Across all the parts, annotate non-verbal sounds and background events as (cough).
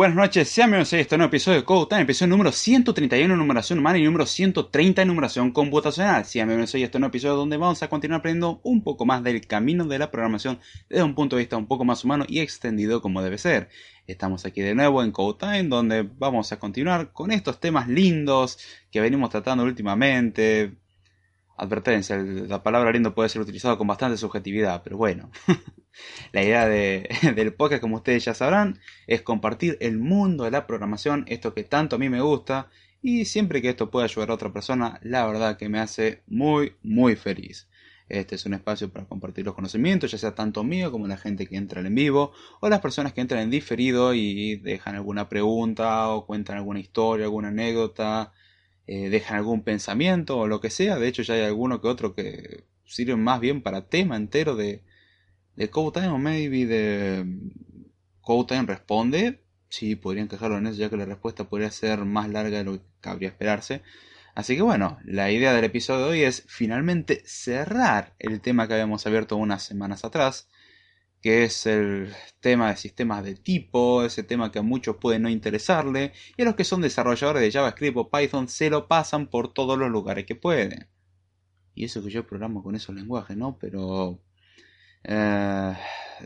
Buenas noches, sean bienvenidos a este nuevo episodio de Code Time, episodio número 131 en numeración humana y número 130 en numeración computacional. Sean bienvenidos a este nuevo episodio donde vamos a continuar aprendiendo un poco más del camino de la programación desde un punto de vista un poco más humano y extendido como debe ser. Estamos aquí de nuevo en Code Time donde vamos a continuar con estos temas lindos que venimos tratando últimamente. Advertencia, la palabra lindo puede ser utilizado con bastante subjetividad, pero bueno. (laughs) La idea de, (laughs) del podcast, como ustedes ya sabrán, es compartir el mundo de la programación, esto que tanto a mí me gusta, y siempre que esto pueda ayudar a otra persona, la verdad que me hace muy, muy feliz. Este es un espacio para compartir los conocimientos, ya sea tanto mío como la gente que entra en vivo, o las personas que entran en diferido y dejan alguna pregunta, o cuentan alguna historia, alguna anécdota, eh, dejan algún pensamiento o lo que sea. De hecho, ya hay alguno que otro que sirven más bien para tema entero de, de Code o maybe de Code responde. Sí, podrían quejarlo en eso, ya que la respuesta podría ser más larga de lo que cabría esperarse. Así que bueno, la idea del episodio de hoy es finalmente cerrar el tema que habíamos abierto unas semanas atrás, que es el tema de sistemas de tipo, ese tema que a muchos puede no interesarle, y a los que son desarrolladores de JavaScript o Python se lo pasan por todos los lugares que pueden. Y eso que yo programo con esos lenguajes, ¿no? Pero eh,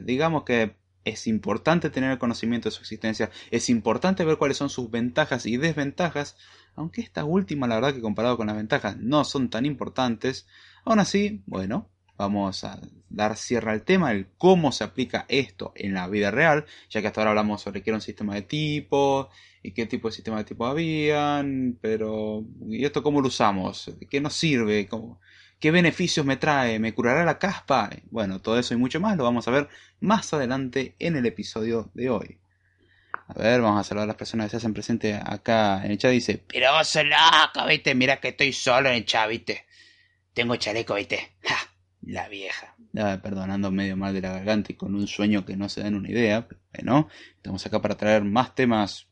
digamos que es importante tener conocimiento de su existencia, es importante ver cuáles son sus ventajas y desventajas, aunque esta última la verdad que comparado con las ventajas no son tan importantes, aún así, bueno, vamos a dar cierre al tema, el cómo se aplica esto en la vida real, ya que hasta ahora hablamos sobre qué era un sistema de tipo y qué tipo de sistema de tipo habían, pero ¿y esto cómo lo usamos? ¿Qué nos sirve? ¿Qué beneficios me trae? ¿Me curará la caspa? Bueno, todo eso y mucho más lo vamos a ver más adelante en el episodio de hoy. A ver, vamos a saludar a las personas que se hacen presente acá en el chat. Dice, pero vos sos loco, viste, mira que estoy solo en el chat, viste. Tengo chaleco, viste. Ja, la vieja. Perdonando medio mal de la garganta y con un sueño que no se dan una idea. Pero bueno, estamos acá para traer más temas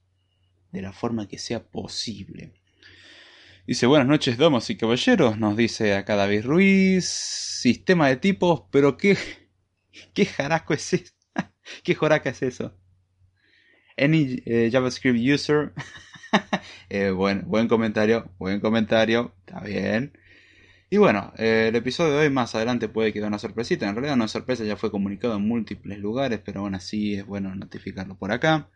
de la forma que sea posible. Dice, buenas noches, damas y caballeros, nos dice acá David Ruiz, sistema de tipos, pero qué, qué jarasco es eso, (laughs) qué joraca es eso. Any eh, JavaScript user, (laughs) eh, buen, buen comentario, buen comentario, está bien. Y bueno, eh, el episodio de hoy más adelante puede quedar una sorpresita, en realidad no es sorpresa, ya fue comunicado en múltiples lugares, pero aún así es bueno notificarlo por acá.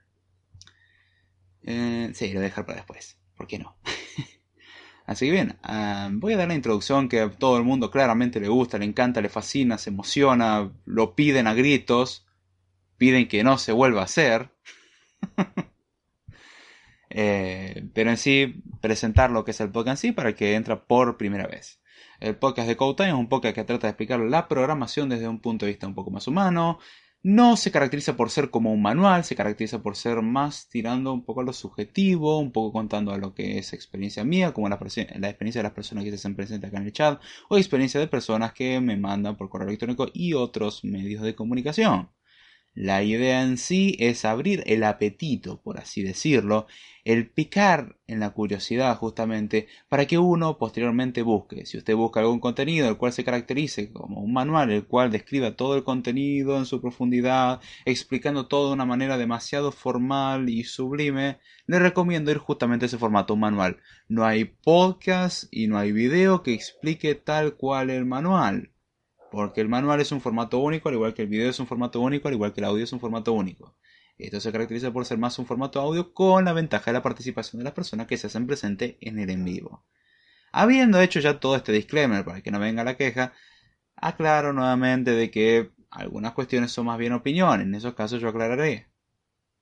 sí, lo voy a dejar para después, ¿por qué no? (laughs) Así que bien, ah, voy a dar la introducción que a todo el mundo claramente le gusta, le encanta, le fascina, se emociona, lo piden a gritos, piden que no se vuelva a hacer. (laughs) Eh, pero en sí, presentar lo que es el podcast en sí para que entra por primera vez. El podcast de Code Time es un podcast que trata de explicar la programación desde un punto de vista un poco más humano, no se caracteriza por ser como un manual, se caracteriza por ser más tirando un poco a lo subjetivo, un poco contando a lo que es experiencia mía, como la, la experiencia de las personas que se hacen presentes acá en el chat, o experiencia de personas que me mandan por correo electrónico y otros medios de comunicación. La idea en sí es abrir el apetito, por así decirlo, el picar en la curiosidad justamente para que uno posteriormente busque. Si usted busca algún contenido el cual se caracterice como un manual, el cual describa todo el contenido en su profundidad, explicando todo de una manera demasiado formal y sublime, le recomiendo ir justamente a ese formato manual. No hay podcast y no hay video que explique tal cual el manual. Porque el manual es un formato único, al igual que el video es un formato único, al igual que el audio es un formato único. Esto se caracteriza por ser más un formato audio con la ventaja de la participación de las personas que se hacen presente en el en vivo. Habiendo hecho ya todo este disclaimer para que no venga la queja, aclaro nuevamente de que algunas cuestiones son más bien opiniones, en esos casos yo aclararé.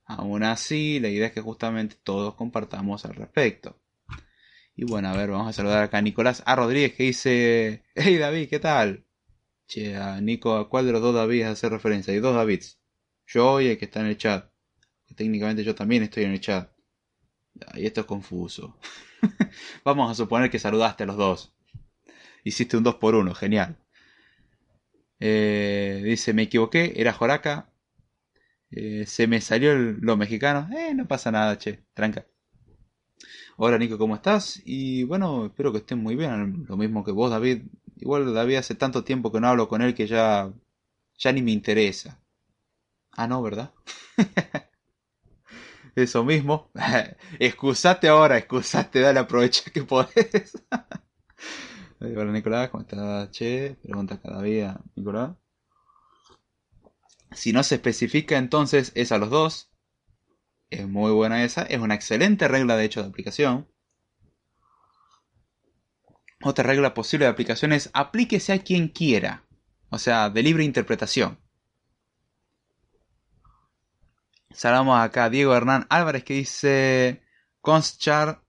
Aún así, la idea es que justamente todos compartamos al respecto. Y bueno, a ver, vamos a saludar acá a Nicolás A. Rodríguez que dice, hey David, ¿qué tal? Che, a Nico, ¿a cuál de los dos Davids hace referencia? Hay dos Davids. Yo y el que está en el chat. técnicamente yo también estoy en el chat. Y esto es confuso. (laughs) Vamos a suponer que saludaste a los dos. Hiciste un 2 por 1 genial. Eh, dice, me equivoqué, era Joraca. Eh, se me salió lo mexicano. Eh, no pasa nada, che, tranca. Hola Nico, ¿cómo estás? Y bueno, espero que estés muy bien. Lo mismo que vos, David. Igual David hace tanto tiempo que no hablo con él que ya, ya ni me interesa. Ah, no, ¿verdad? (laughs) Eso mismo. (laughs) excusate ahora, excusate, dale, aprovecha que podés. (laughs) Hola Nicolás, ¿cómo estás? Che, pregunta cada día, Nicolás. Si no se especifica entonces es a los dos. Es muy buena esa. Es una excelente regla de hecho de aplicación. Otra regla posible de aplicación es aplíquese a quien quiera. O sea, de libre interpretación. Saludamos acá a Diego Hernán Álvarez que dice conschar.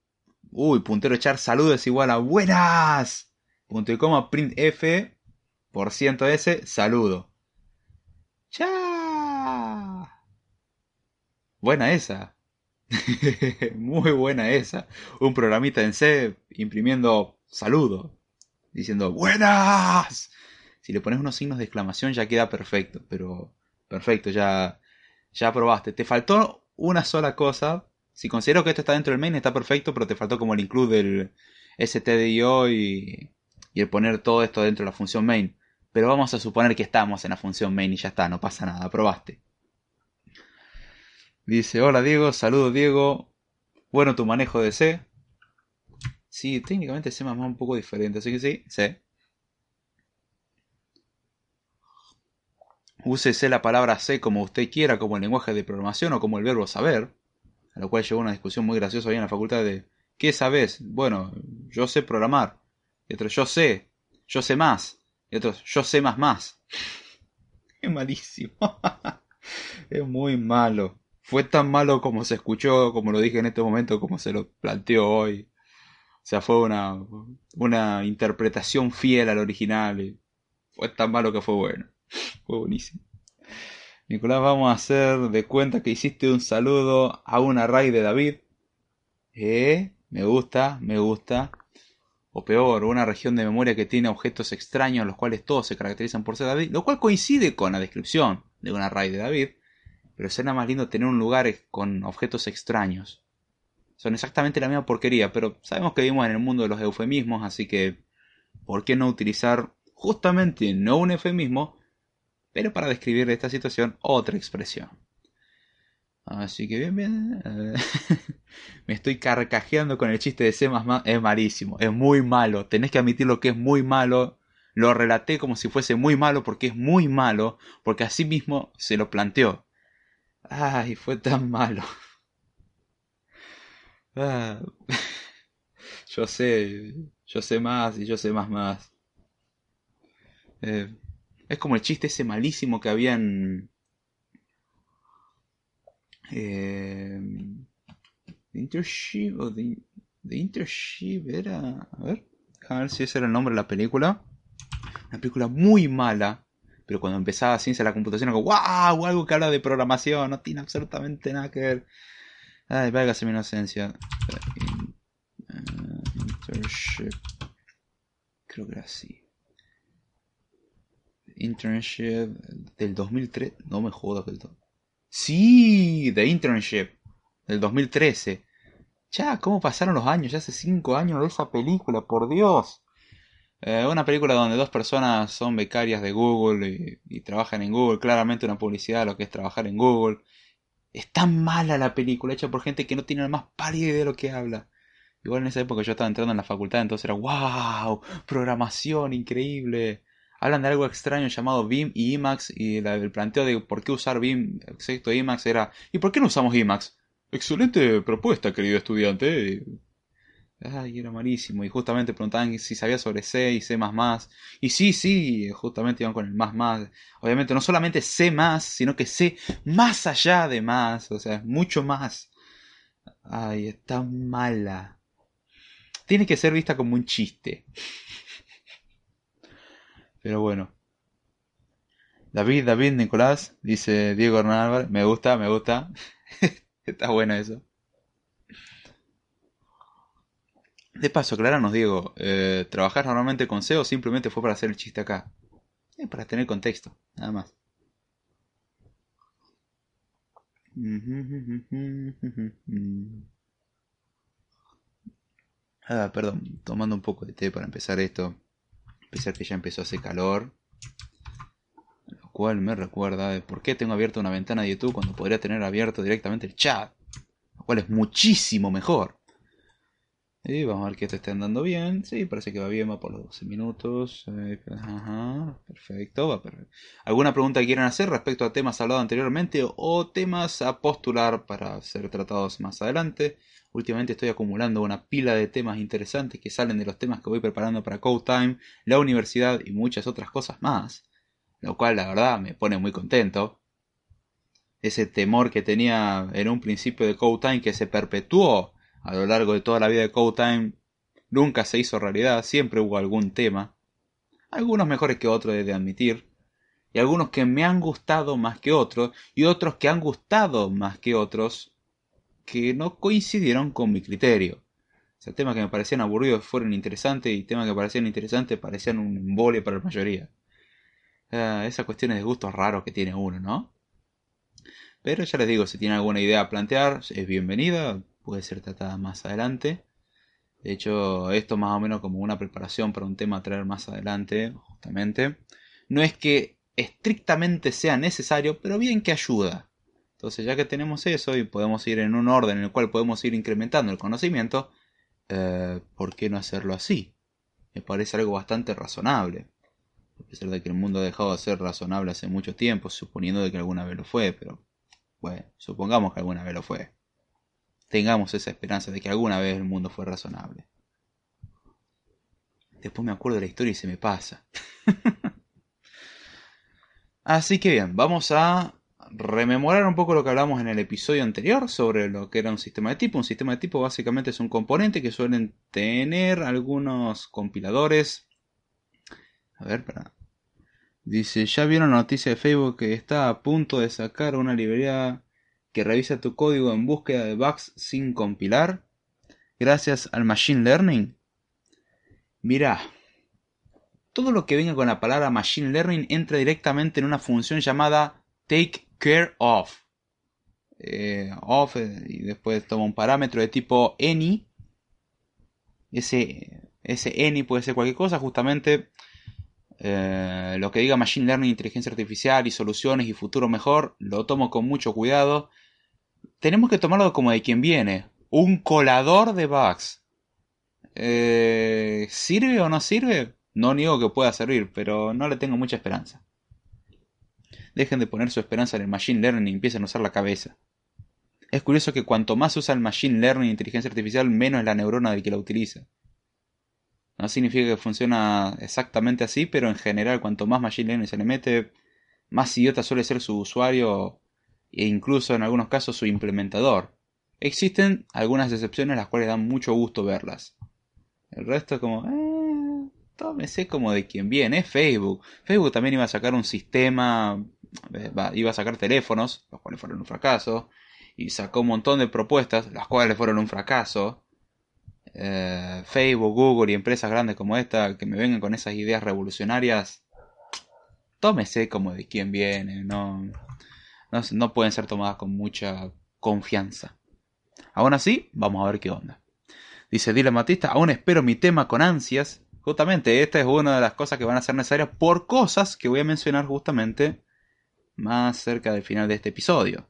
Uy, puntero char, saludos igual a buenas. Punto y coma, print F, por ciento S, saludo. ¡Cha! Buena esa. (laughs) Muy buena esa. Un programita en C imprimiendo saludo. Diciendo buenas. Si le pones unos signos de exclamación ya queda perfecto. Pero perfecto, ya, ya probaste. Te faltó una sola cosa. Si considero que esto está dentro del main está perfecto, pero te faltó como el include del stdio y, y el poner todo esto dentro de la función main. Pero vamos a suponer que estamos en la función main y ya está, no pasa nada, probaste. Dice, hola Diego, saludos Diego. Bueno, tu manejo de C. Sí, técnicamente C más un poco diferente, así que sí, C. Úsese la palabra C como usted quiera, como el lenguaje de programación o como el verbo saber. A lo cual llegó una discusión muy graciosa hoy en la facultad de ¿qué sabes? Bueno, yo sé programar. Y otros, yo sé, yo sé más. Y otros, yo sé más más. (laughs) Es malísimo. (laughs) es muy malo. Fue tan malo como se escuchó, como lo dije en este momento, como se lo planteó hoy. O sea, fue una, una interpretación fiel al original. Y fue tan malo que fue bueno. Fue buenísimo. Nicolás, vamos a hacer de cuenta que hiciste un saludo a un array de David. Eh, me gusta, me gusta o peor, una región de memoria que tiene objetos extraños, los cuales todos se caracterizan por ser David, lo cual coincide con la descripción de un array de David, pero suena más lindo tener un lugar con objetos extraños. Son exactamente la misma porquería, pero sabemos que vivimos en el mundo de los eufemismos, así que ¿por qué no utilizar justamente no un eufemismo, pero para describir esta situación otra expresión? Así que bien, bien. Eh, (laughs) me estoy carcajeando con el chiste de C. Es malísimo, es muy malo. Tenés que admitir lo que es muy malo. Lo relaté como si fuese muy malo porque es muy malo, porque así mismo se lo planteó. Ay, fue tan malo. Ah, (laughs) yo sé, yo sé más y yo sé más más. Eh, es como el chiste ese malísimo que habían eh, Internship o The, Internship era. A ver, a ver si ese era el nombre de la película. Una película muy mala. Pero cuando empezaba ciencia de la computación, algo wow, algo que habla de programación, no tiene absolutamente nada que ver. Ay, válgase mi inocencia. internship. Creo que era así. Internship del 2003. No me jodas del todo. Sí, The Internship, del 2013. Ya, ¿cómo pasaron los años? Ya hace 5 años de esa película, por Dios. Eh, una película donde dos personas son becarias de Google y, trabajan en Google. Claramente una publicidad de lo que es trabajar en Google. Es tan mala la película, hecha por gente que no tiene la más pálida idea de lo que habla. Igual en esa época yo estaba entrando en la facultad, entonces era wow, programación increíble hablan de algo extraño llamado BIM y IMAX y el planteo de por qué usar BIM, excepto IMAX, era ¿y por qué no usamos IMAX? Excelente propuesta, querido estudiante. Ay, era malísimo. Y justamente preguntaban si sabía sobre C y C++. Y sí, sí, justamente iban con el más más. Obviamente no solamente C más, sino que C más allá de más. O sea, mucho más. Ay, está mala. Tiene que ser vista como un chiste. (laughs) Pero bueno. David, David, Nicolás, dice Diego Hernán Álvarez. Me gusta, me gusta. (laughs) Está bueno eso. De paso, aclaranos, Diego, eh, ¿trabajás normalmente con SEO simplemente fue para hacer el chiste acá? Eh, para tener contexto, nada más. (laughs) Ah, perdón, tomando un poco de té para empezar esto pesar que ya empezó a hacer calor. Lo cual me recuerda de por qué tengo abierta una ventana de YouTube cuando podría tener abierto directamente el chat. lo cual es muchísimo mejor. Y vamos a ver que esto esté andando bien. Sí, parece que va bien, va por los 12 minutos. Eh, ajá, perfecto, va perfecto. ¿Alguna pregunta que quieran hacer respecto a temas hablados anteriormente o temas a postular para ser tratados más adelante? Últimamente estoy acumulando una pila de temas interesantes que salen de los temas que voy preparando para Code Time, la universidad y muchas otras cosas más. Lo cual la verdad me pone muy contento. Ese temor que tenía en un principio de Code Time que se perpetuó a lo largo de toda la vida de Code Time nunca se hizo realidad, siempre hubo algún tema. Algunos mejores que otros, he de admitir. Y algunos que me han gustado más que otros, y otros que han gustado más que otros, que no coincidieron con mi criterio. O sea, temas que me parecían aburridos fueron interesantes, y temas que parecían interesantes parecían un embole para la mayoría. Esas cuestiones de gustos raros que tiene uno, ¿no? Pero ya les digo, si tienen alguna idea a plantear, es bienvenida puede ser tratada más adelante. De hecho, esto más o menos como una preparación para un tema a traer más adelante, justamente. No es que estrictamente sea necesario, pero bien que ayuda. Entonces, ya que tenemos eso y podemos ir en un orden en el cual podemos ir incrementando el conocimiento, eh, ¿por qué no hacerlo así? Me parece algo bastante razonable. A pesar de que el mundo ha dejado de ser razonable hace mucho tiempo, suponiendo de que alguna vez lo fue, pero bueno, supongamos que alguna vez lo fue tengamos esa esperanza de que alguna vez el mundo fue razonable. Después me acuerdo de la historia y se me pasa. (laughs) Así que bien, vamos a rememorar un poco lo que hablamos en el episodio anterior sobre lo que era un sistema de tipo. Un sistema de tipo básicamente es un componente que suelen tener algunos compiladores. A ver, para. Dice, ¿ya vieron la noticia de Facebook que está a punto de sacar una librería que revisa tu código en búsqueda de bugs sin compilar gracias al Machine Learning? Mira, todo lo que venga con la palabra Machine Learning entra directamente en una función llamada Take Care of. Eh, of eh, y después toma un parámetro de tipo any. Ese, ese any puede ser cualquier cosa, justamente eh, lo que diga Machine Learning, inteligencia artificial y soluciones y futuro mejor, lo tomo con mucho cuidado tenemos que tomarlo como de quien viene. Un colador de bugs. Eh, ¿Sirve o no sirve? No niego que pueda servir, pero no le tengo mucha esperanza. Dejen de poner su esperanza en el Machine Learning y empiecen a usar la cabeza. Es curioso que cuanto más usa el Machine Learning e inteligencia artificial, menos la neurona del que la utiliza. No significa que funciona exactamente así, pero en general, cuanto más Machine Learning se le mete, más idiota suele ser su usuario e incluso en algunos casos su implementador. Existen algunas excepciones las cuales dan mucho gusto verlas. El resto es como, eh, tómese como de quien viene, es Facebook. Facebook también iba a sacar un sistema, eh, iba a sacar teléfonos, los cuales fueron un fracaso, y sacó un montón de propuestas, las cuales fueron un fracaso. Eh, Facebook, Google y empresas grandes como esta que me vengan con esas ideas revolucionarias, tómese como de quien viene, no, no, pueden ser tomadas con mucha confianza. Aún así, vamos a ver qué onda. Dice Dylan Matista, aún espero mi tema con ansias. Justamente, esta es una de las cosas que van a ser necesarias por cosas que voy a mencionar justamente más cerca del final de este episodio.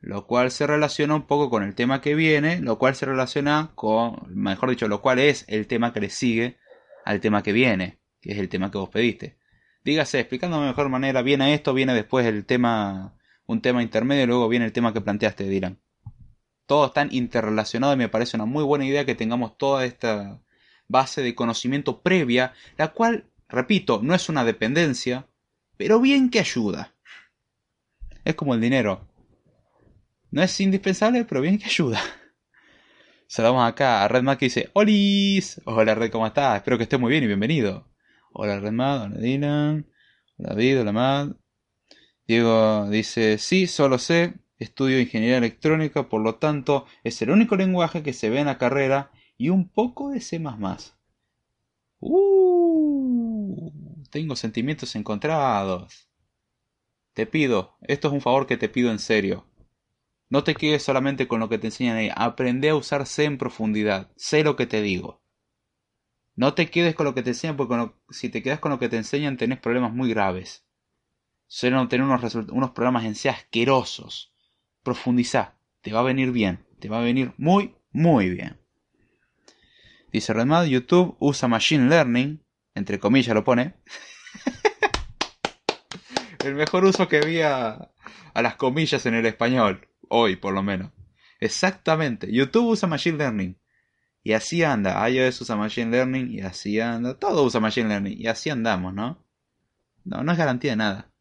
Lo cual se relaciona un poco con el tema que viene, lo cual se relaciona con, mejor dicho, lo cual es el tema que le sigue al tema que viene, que es el tema que vos pediste. Dígase, explicando de mejor manera, viene esto, viene después el tema un tema intermedio y luego viene el tema que planteaste, dirán. Todo están interrelacionado y me parece una muy buena idea que tengamos toda esta base de conocimiento previa, la cual, repito, no es una dependencia, pero bien que ayuda. Es como el dinero. No es indispensable, pero bien que ayuda. (laughs) Saludamos acá a Redmad que dice, ¡Holis! Hola Red, ¿cómo estás? Espero que estés muy bien y bienvenido. Hola Redmad, hola Dylan, hola David, hola Mad. Diego dice, sí, solo sé, estudio ingeniería electrónica, por lo tanto es el único lenguaje que se ve en la carrera y un poco de C++. Uh, tengo sentimientos encontrados. Te pido, esto es un favor que te pido en serio. No te quedes solamente con lo que te enseñan ahí, aprende a usar C en profundidad, sé lo que te digo. No te quedes con lo que te enseñan, porque si te quedas con lo que te enseñan tenés problemas muy graves suelen tener unos, unos programas en C asquerosos. Profundiza, te va a venir bien. te va a venir muy, muy bien. Dice Redmad, YouTube usa Machine Learning, entre comillas lo pone. (laughs) el mejor uso que vi a, las comillas en el español, hoy por lo menos. Exactamente, YouTube usa Machine Learning. Y así anda, iOS usa Machine Learning y así anda, todo usa Machine Learning y así andamos, ¿no? No, no es garantía de nada.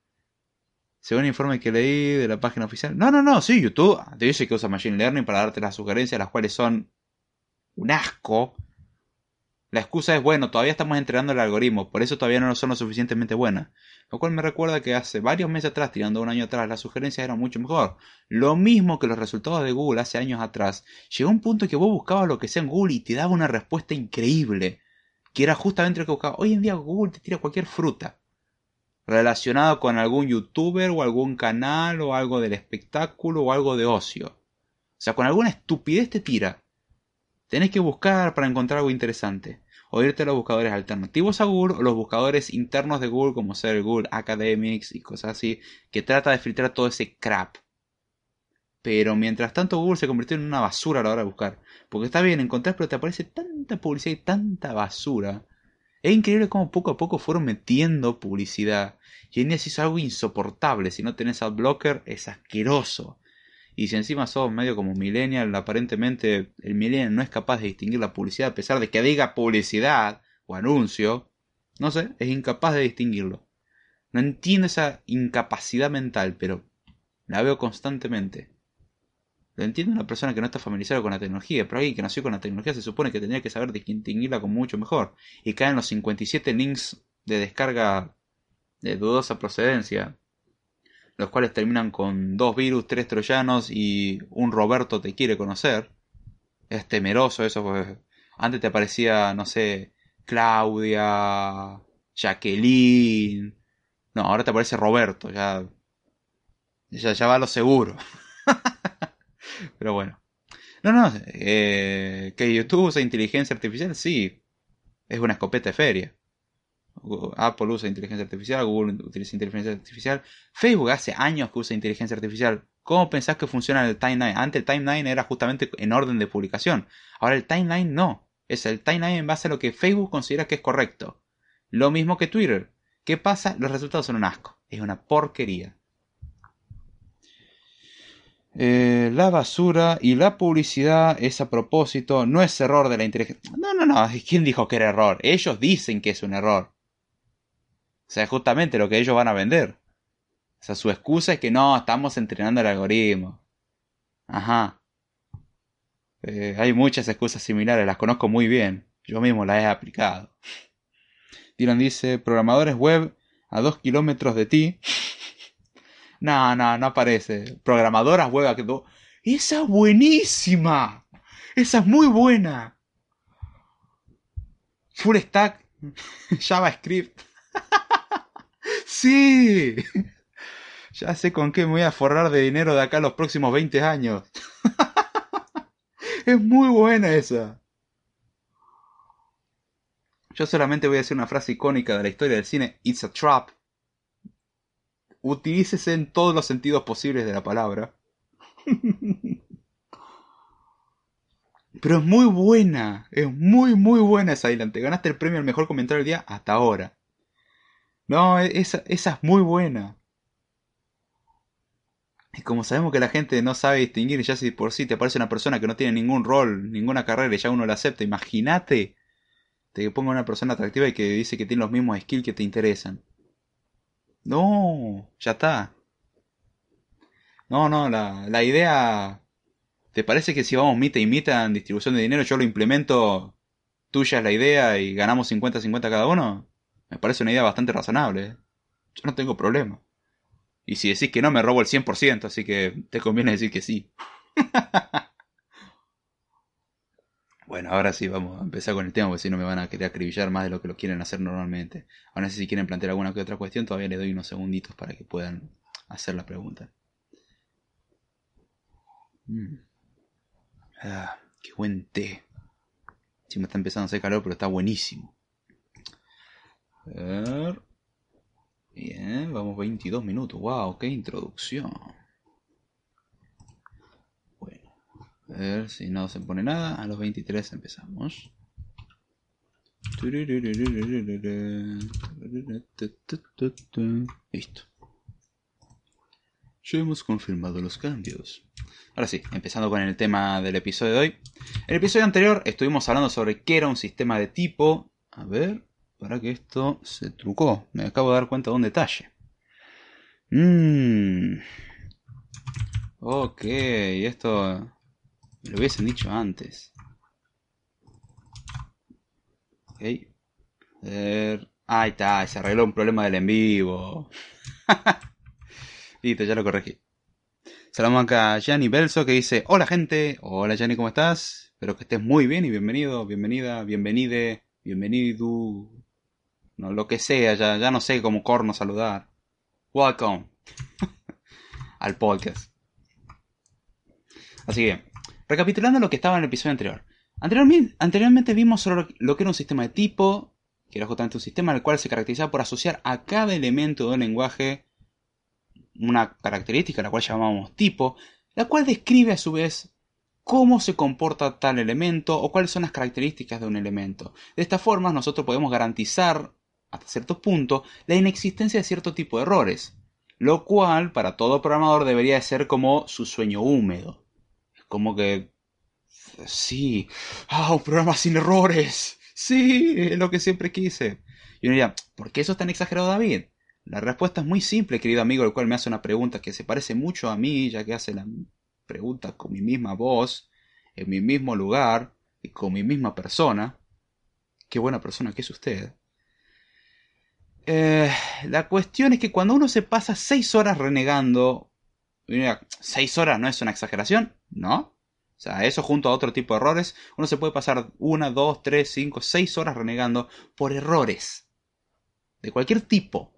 Según el informe que leí de la página oficial. No, no, no, sí, YouTube te dice que usa Machine Learning para darte las sugerencias, las cuales son un asco. La excusa es, bueno, todavía estamos entrenando el algoritmo, por eso todavía no son lo suficientemente buenas. Lo cual me recuerda que hace varios meses atrás, tirando un año atrás, las sugerencias eran mucho mejor. Lo mismo que los resultados de Google hace años atrás. Llegó un punto que vos buscabas lo que sea en Google y te daba una respuesta increíble. Que era justamente lo que buscabas. Hoy en día Google te tira cualquier fruta relacionado con algún youtuber o algún canal o algo del espectáculo o algo de ocio. O sea, con alguna estupidez te tira. Tenés que buscar para encontrar algo interesante. O irte a los buscadores alternativos a Google o los buscadores internos de Google como ser Google Academics y cosas así, que trata de filtrar todo ese crap. Pero mientras tanto Google se convirtió en una basura a la hora de buscar. Porque está bien encontrar, pero te aparece tanta publicidad y tanta basura es increíble cómo poco a poco fueron metiendo publicidad. Y en día se hizo algo insoportable. Si no tenés adblocker, es asqueroso. Y si encima sos medio como millennial, aparentemente el millennial no es capaz de distinguir la publicidad a pesar de que diga publicidad o anuncio. No sé, es incapaz de distinguirlo. No entiendo esa incapacidad mental, pero la veo constantemente. Lo entiende una persona que no está familiarizada con la tecnología, pero alguien que nació con la tecnología se supone que tendría que saber distinguirla con mucho mejor. Y caen los 57 links de descarga de dudosa procedencia, los cuales terminan con dos virus, tres troyanos y un Roberto te quiere conocer. Es temeroso eso, pues antes te aparecía, no sé, Claudia, Jacqueline. No, ahora te aparece Roberto, ya, ya, va a lo seguro. (laughs) Pero bueno. No, no, eh, que YouTube usa inteligencia artificial, sí. Es una escopeta de feria. Apple usa inteligencia artificial, Google utiliza inteligencia artificial. Facebook hace años que usa inteligencia artificial. ¿Cómo pensás que funciona el timeline? Antes el timeline era justamente en orden de publicación. Ahora el timeline no. Es el timeline en base a lo que Facebook considera que es correcto. Lo mismo que Twitter. ¿Qué pasa? Los resultados son un asco. Es una porquería. Eh, la basura y la publicidad es a propósito, no es error de la inteligencia. No, no, no, ¿quién dijo que era error? Ellos dicen que es un error. O sea, justamente lo que ellos van a vender. O sea, su excusa es que no, estamos entrenando el algoritmo. Ajá. Eh, hay muchas excusas similares, las conozco muy bien. Yo mismo las he aplicado. Dylan dice, programadores web a dos kilómetros de ti. (laughs) No, no, no aparece. Programadoras web que Esa es buenísima. Esa es muy buena. Full stack. (laughs) JavaScript. (laughs) sí. (laughs) Ya sé con qué me voy a forrar de dinero de acá los próximos 20 años. (laughs) es muy buena esa. Yo solamente voy a decir una frase icónica de la historia del cine. It's a trap utilícese en todos los sentidos posibles de la palabra. (laughs) Pero es muy buena, es muy muy buena esa. Te ganaste el premio al mejor comentario del día hasta ahora. No, e-, esa, esa es muy buena. Y como sabemos que la gente no sabe distinguir, ya si por sí te parece una persona que no tiene ningún rol, ninguna carrera y ya uno la acepta, imagínate te ponga una persona atractiva y que dice que tiene los mismos skills que te interesan. No, ya está. No, no, la, la idea... ¿Te parece que si vamos mitad y mitad en distribución de dinero, yo lo implemento, tuya es la idea y ganamos 50-50 cada uno? Me parece una idea bastante razonable. ¿eh? Yo no tengo problema. Y si decís que no, me robo el 100%, así que te conviene decir que sí. (laughs) Bueno, ahora sí vamos a empezar con el tema, porque si no me van a querer acribillar más de lo que lo quieren hacer normalmente. Ahora sí, si quieren plantear alguna que otra cuestión, todavía les doy unos segunditos para que puedan hacer la pregunta. Mm. Ah, qué buen té. Sí me está empezando a hacer calor, pero está buenísimo. Ver. Bien, vamos 22 minutos. Wow, qué introducción. Bueno, A ver si no se pone nada. A los 23 empezamos. Listo. Ya hemos confirmado los cambios. Ahora sí, empezando con el tema del episodio de hoy. En el episodio anterior estuvimos hablando sobre qué era un sistema de tipo. A ver, para que esto se trucó. Me acabo de dar cuenta de un detalle. Mmm. Ok, esto me lo hubiesen dicho antes. Ok. A ver. Ahí está, se arregló un problema del en vivo. (laughs) Listo, ya lo corregí. Saludamos acá a Gianni Belso que dice, hola gente, hola Gianni, ¿cómo estás? Espero que estés muy bien y bienvenido, bienvenida, bienvenide, bienvenido, no, lo que sea, ya, ya no sé cómo corno saludar. Welcome (laughs) al podcast. Así que, recapitulando lo que estaba en el episodio anterior. Anteriormente, vimos lo que era un sistema de tipo, que era justamente un sistema el cual se caracterizaba por asociar a cada elemento de un lenguaje una característica, la cual llamamos tipo, la cual describe a su vez cómo se comporta tal elemento o cuáles son las características de un elemento. De esta forma nosotros podemos garantizar, hasta cierto punto, la inexistencia de cierto tipo de errores, lo cual para todo programador debería ser como su sueño húmedo. Como que... Sí. Ah, un programa sin errores. Sí, es lo que siempre quise. Y uno diría, ¿por qué eso es tan exagerado, David? La respuesta es muy simple, querido amigo, el cual me hace una pregunta que se parece mucho a mí, ya que hace la pregunta con mi misma voz, en mi mismo lugar y con mi misma persona. Qué buena persona que es usted. Eh, la cuestión es que cuando uno se pasa seis horas renegando, seis horas no es una exageración, ¿no? O sea, eso junto a otro tipo de errores, uno se puede pasar una, dos, tres, cinco, seis horas renegando por errores. De cualquier tipo.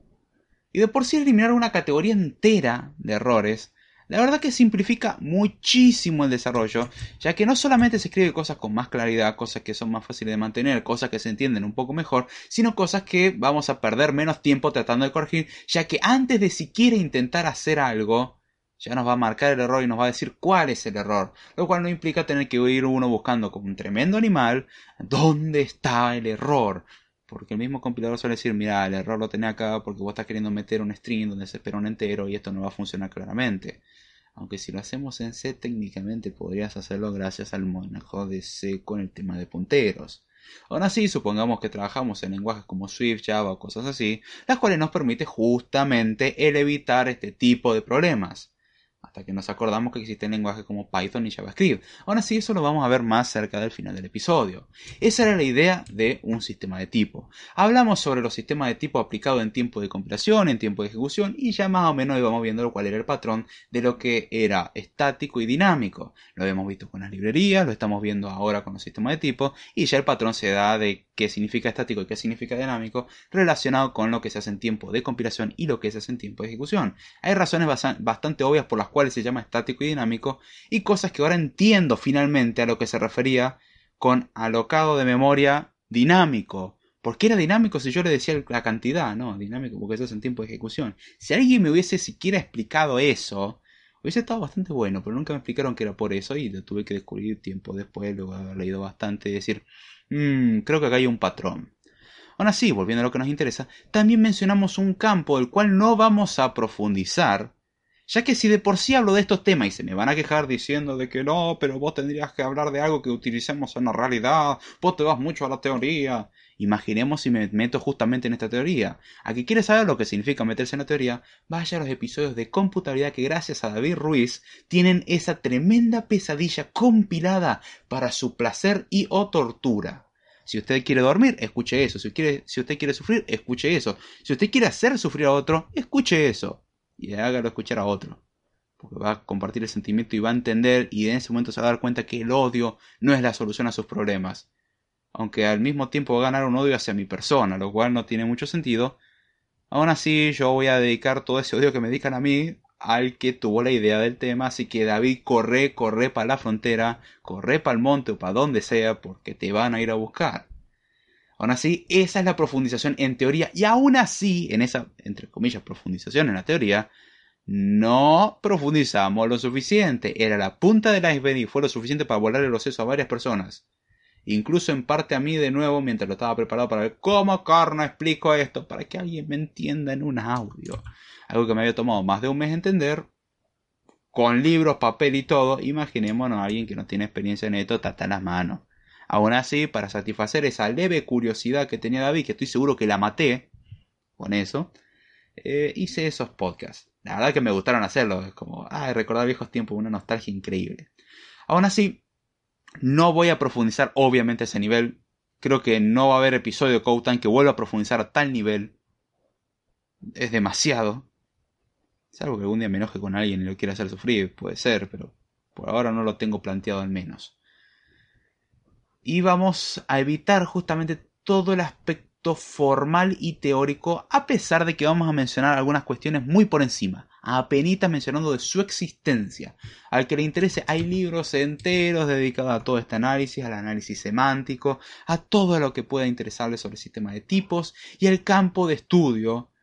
Y de por sí eliminar una categoría entera de errores, la verdad que simplifica muchísimo el desarrollo, ya que no solamente se escribe cosas con más claridad, cosas que son más fáciles de mantener, cosas que se entienden un poco mejor, sino cosas que vamos a perder menos tiempo tratando de corregir, ya que antes de siquiera intentar hacer algo, ya nos va a marcar el error y nos va a decir cuál es el error, lo cual no implica tener que ir uno buscando como un tremendo animal dónde está el error. Porque el mismo compilador suele decir, mira, el error lo tenés acá porque vos estás queriendo meter un string donde se espera un entero y esto no va a funcionar claramente. Aunque si lo hacemos en C, técnicamente podrías hacerlo gracias al manejo de C con el tema de punteros. Aún así, supongamos que trabajamos en lenguajes como Swift, Java o cosas así, las cuales nos permite justamente el evitar este tipo de problemas que nos acordamos que existen lenguajes como Python y JavaScript. Aún así, eso lo vamos a ver más cerca del final del episodio. Esa era la idea de un sistema de tipo. Hablamos sobre los sistemas de tipo aplicados en tiempo de compilación, en tiempo de ejecución, y ya más o menos íbamos viendo cuál era el patrón de lo que era estático y dinámico. Lo hemos visto con las librerías, lo estamos viendo ahora con los sistemas de tipo, y ya el patrón se da de qué significa estático y qué significa dinámico, relacionado con lo que se hace en tiempo de compilación y lo que se hace en tiempo de ejecución. Hay razones bastante obvias por las cuales se llama estático y dinámico, y cosas que ahora entiendo finalmente a lo que se refería con alocado de memoria dinámico. ¿Por qué era dinámico si yo le decía la cantidad? No, dinámico porque eso es en tiempo de ejecución. Si alguien me hubiese siquiera explicado eso, hubiese estado bastante bueno, pero nunca me explicaron que era por eso y lo tuve que descubrir tiempo después, luego de haber leído bastante y decir, Mm, creo que acá hay un patrón. Aún así, volviendo a lo que nos interesa, también mencionamos un campo del cual no vamos a profundizar, ya que si de por sí hablo de estos temas y se me van a quejar diciendo de que no, pero vos tendrías que hablar de algo que utilicemos en la realidad, vos te vas mucho a la teoría. Imaginemos si me meto justamente en esta teoría. A que quieres saber lo que significa meterse en la teoría, vaya a los episodios de computabilidad que gracias a David Ruiz tienen esa tremenda pesadilla compilada para su placer y o tortura. Si usted quiere dormir, escuche eso. Si, quiere, si usted quiere sufrir, escuche eso. Si usted quiere hacer sufrir a otro, escuche eso. Y hágalo escuchar a otro. Porque va a compartir el sentimiento y va a entender y en ese momento se va a dar cuenta que el odio no es la solución a sus problemas aunque al mismo tiempo va a ganar un odio hacia mi persona, lo cual no tiene mucho sentido. Aún así, yo voy a dedicar todo ese odio que me dedican a mí al que tuvo la idea del tema, así que David, corre, corre para la frontera, corre para el monte o para donde sea, porque te van a ir a buscar. Aún así, esa es la profundización en teoría, y aún así, en esa, entre comillas, profundización en la teoría, no profundizamos lo suficiente. Era la punta del iceberg y fue lo suficiente para volar el proceso a varias personas. Incluso en parte a mí de nuevo mientras lo estaba preparado para ver cómo carno explico esto, para que alguien me entienda en un audio. Algo que me había tomado más de un mes entender, con libros, papel y todo. Imaginémonos a alguien que no tiene experiencia en esto, en las manos. Aún así, para satisfacer esa leve curiosidad que tenía David, que estoy seguro que la maté con eso, eh, hice esos podcasts. La verdad que me gustaron hacerlo, es como, ay, recordar viejos tiempos, una nostalgia increíble. Aún así, no voy a profundizar obviamente ese nivel. Creo que no va a haber episodio de que vuelva a profundizar a tal nivel. Es demasiado. Salvo que algún día me enoje con alguien y lo quiera hacer sufrir, puede ser, pero por ahora no lo tengo planteado al menos. Y vamos a evitar justamente todo el aspecto formal y teórico, a pesar de que vamos a mencionar algunas cuestiones muy por encima, apenas mencionando de su existencia. Al que le interese, hay libros enteros dedicados a todo este análisis, al análisis semántico, a todo lo que pueda interesarle sobre el sistema de tipos y el campo de estudio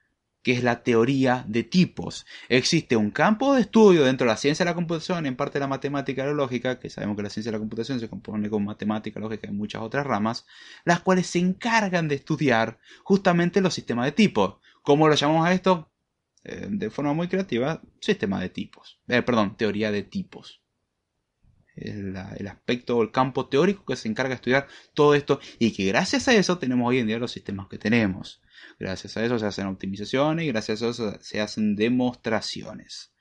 que es la teoría de tipos. Existe un campo de estudio dentro de la ciencia de la computación, en parte de la matemática y la lógica, que sabemos que la ciencia de la computación se compone con matemática, lógica y muchas otras ramas, las cuales se encargan de estudiar justamente los sistemas de tipos. ¿Cómo lo llamamos a esto? Eh, de forma muy creativa, sistema de tipos. Eh, perdón, teoría de tipos. El, el aspecto o el campo teórico que se encarga de estudiar todo esto y que gracias a eso tenemos hoy en día los sistemas que tenemos. Gracias a eso se hacen optimizaciones y gracias a eso se hacen demostraciones.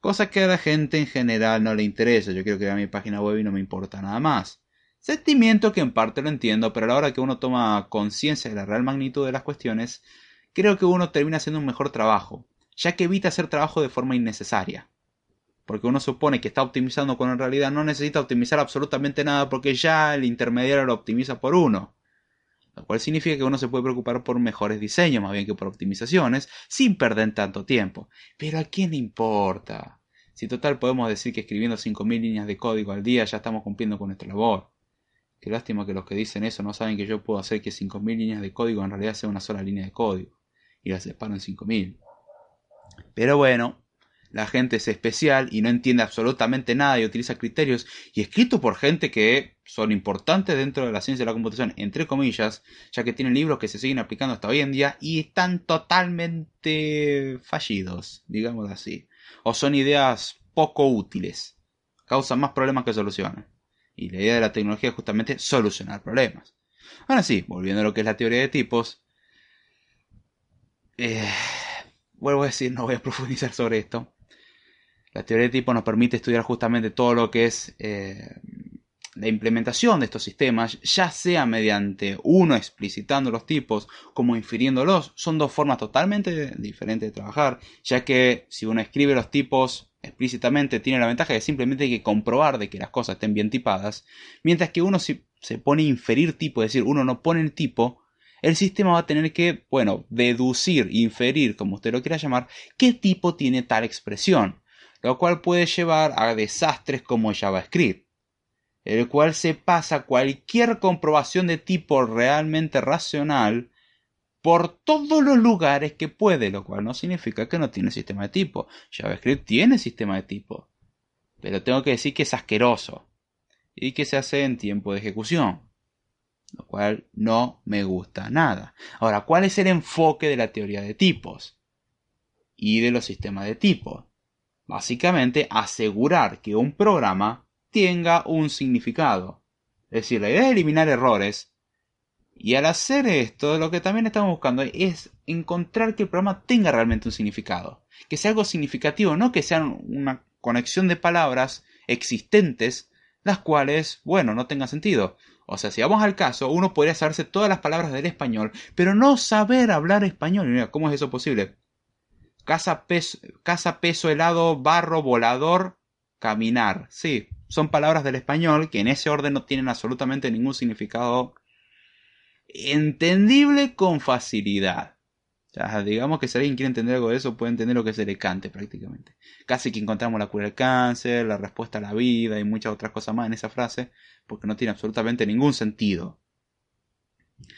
Cosa que a la gente en general no le interesa. Yo quiero crear mi página web y no me importa nada más. Sentimiento que en parte lo entiendo, pero a la hora que uno toma conciencia de la real magnitud de las cuestiones, creo que uno termina haciendo un mejor trabajo, ya que evita hacer trabajo de forma innecesaria. Porque uno supone que está optimizando cuando en realidad no necesita optimizar absolutamente nada porque ya el intermediario lo optimiza por uno lo cual significa que uno se puede preocupar por mejores diseños más bien que por optimizaciones, sin perder tanto tiempo. Pero ¿a quién le importa? Si total podemos decir que escribiendo 5.000 líneas de código al día ya estamos cumpliendo con nuestra labor. Qué lástima que los que dicen eso no saben que yo puedo hacer que 5.000 líneas de código en realidad sea una sola línea de código. Y las separo en 5.000. Pero bueno, la gente es especial y no entiende absolutamente nada y utiliza criterios y escrito por gente que son importantes dentro de la ciencia de la computación, entre comillas, ya que tienen libros que se siguen aplicando hasta hoy en día y están totalmente fallidos, digamos así. O son ideas poco útiles, causan más problemas que soluciones. Y la idea de la tecnología es justamente solucionar problemas. Ahora sí, volviendo a lo que es la teoría de tipos, eh, vuelvo a decir, no voy a (laughs) profundizar sobre esto. La teoría de tipos nos permite estudiar justamente todo lo que es eh, la implementación de estos sistemas, ya sea mediante uno explicitando los tipos como infiriéndolos, son dos formas totalmente diferentes de trabajar, ya que si uno escribe los tipos explícitamente tiene la ventaja de simplemente hay que comprobar de que las cosas estén bien tipadas, mientras que uno si se pone inferir tipo, es decir, uno no pone el tipo, el sistema va a tener que, bueno, deducir, inferir, como usted lo quiera llamar, qué tipo tiene tal expresión lo cual puede llevar a desastres como JavaScript, el cual se pasa cualquier comprobación de tipo realmente racional por todos los lugares que puede, lo cual no significa que no tiene sistema de tipo. JavaScript tiene sistema de tipo, pero tengo que decir que es asqueroso y que se hace en tiempo de ejecución, lo cual no me gusta nada. Ahora, ¿cuál es el enfoque de la teoría de tipos y de los sistemas de tipos? Básicamente asegurar que un programa tenga un significado. Es decir, la idea es eliminar errores. Y al hacer esto, lo que también estamos buscando es encontrar que el programa tenga realmente un significado. Que sea algo significativo, no que sea una conexión de palabras existentes, las cuales, bueno, no tengan sentido. O sea, si vamos al caso, uno podría saberse todas las palabras del español, pero no saber hablar español. Mira, ¿cómo es eso posible? Casa peso, casa, peso helado, barro, volador, caminar. Sí, son palabras del español que en ese orden no tienen absolutamente ningún significado entendible con facilidad. digamos que si alguien quiere entender algo de eso, puede entender lo que es el cante prácticamente. Casi que encontramos la cura del cáncer, la respuesta a la vida y muchas otras cosas más en esa frase, porque no tiene absolutamente ningún sentido.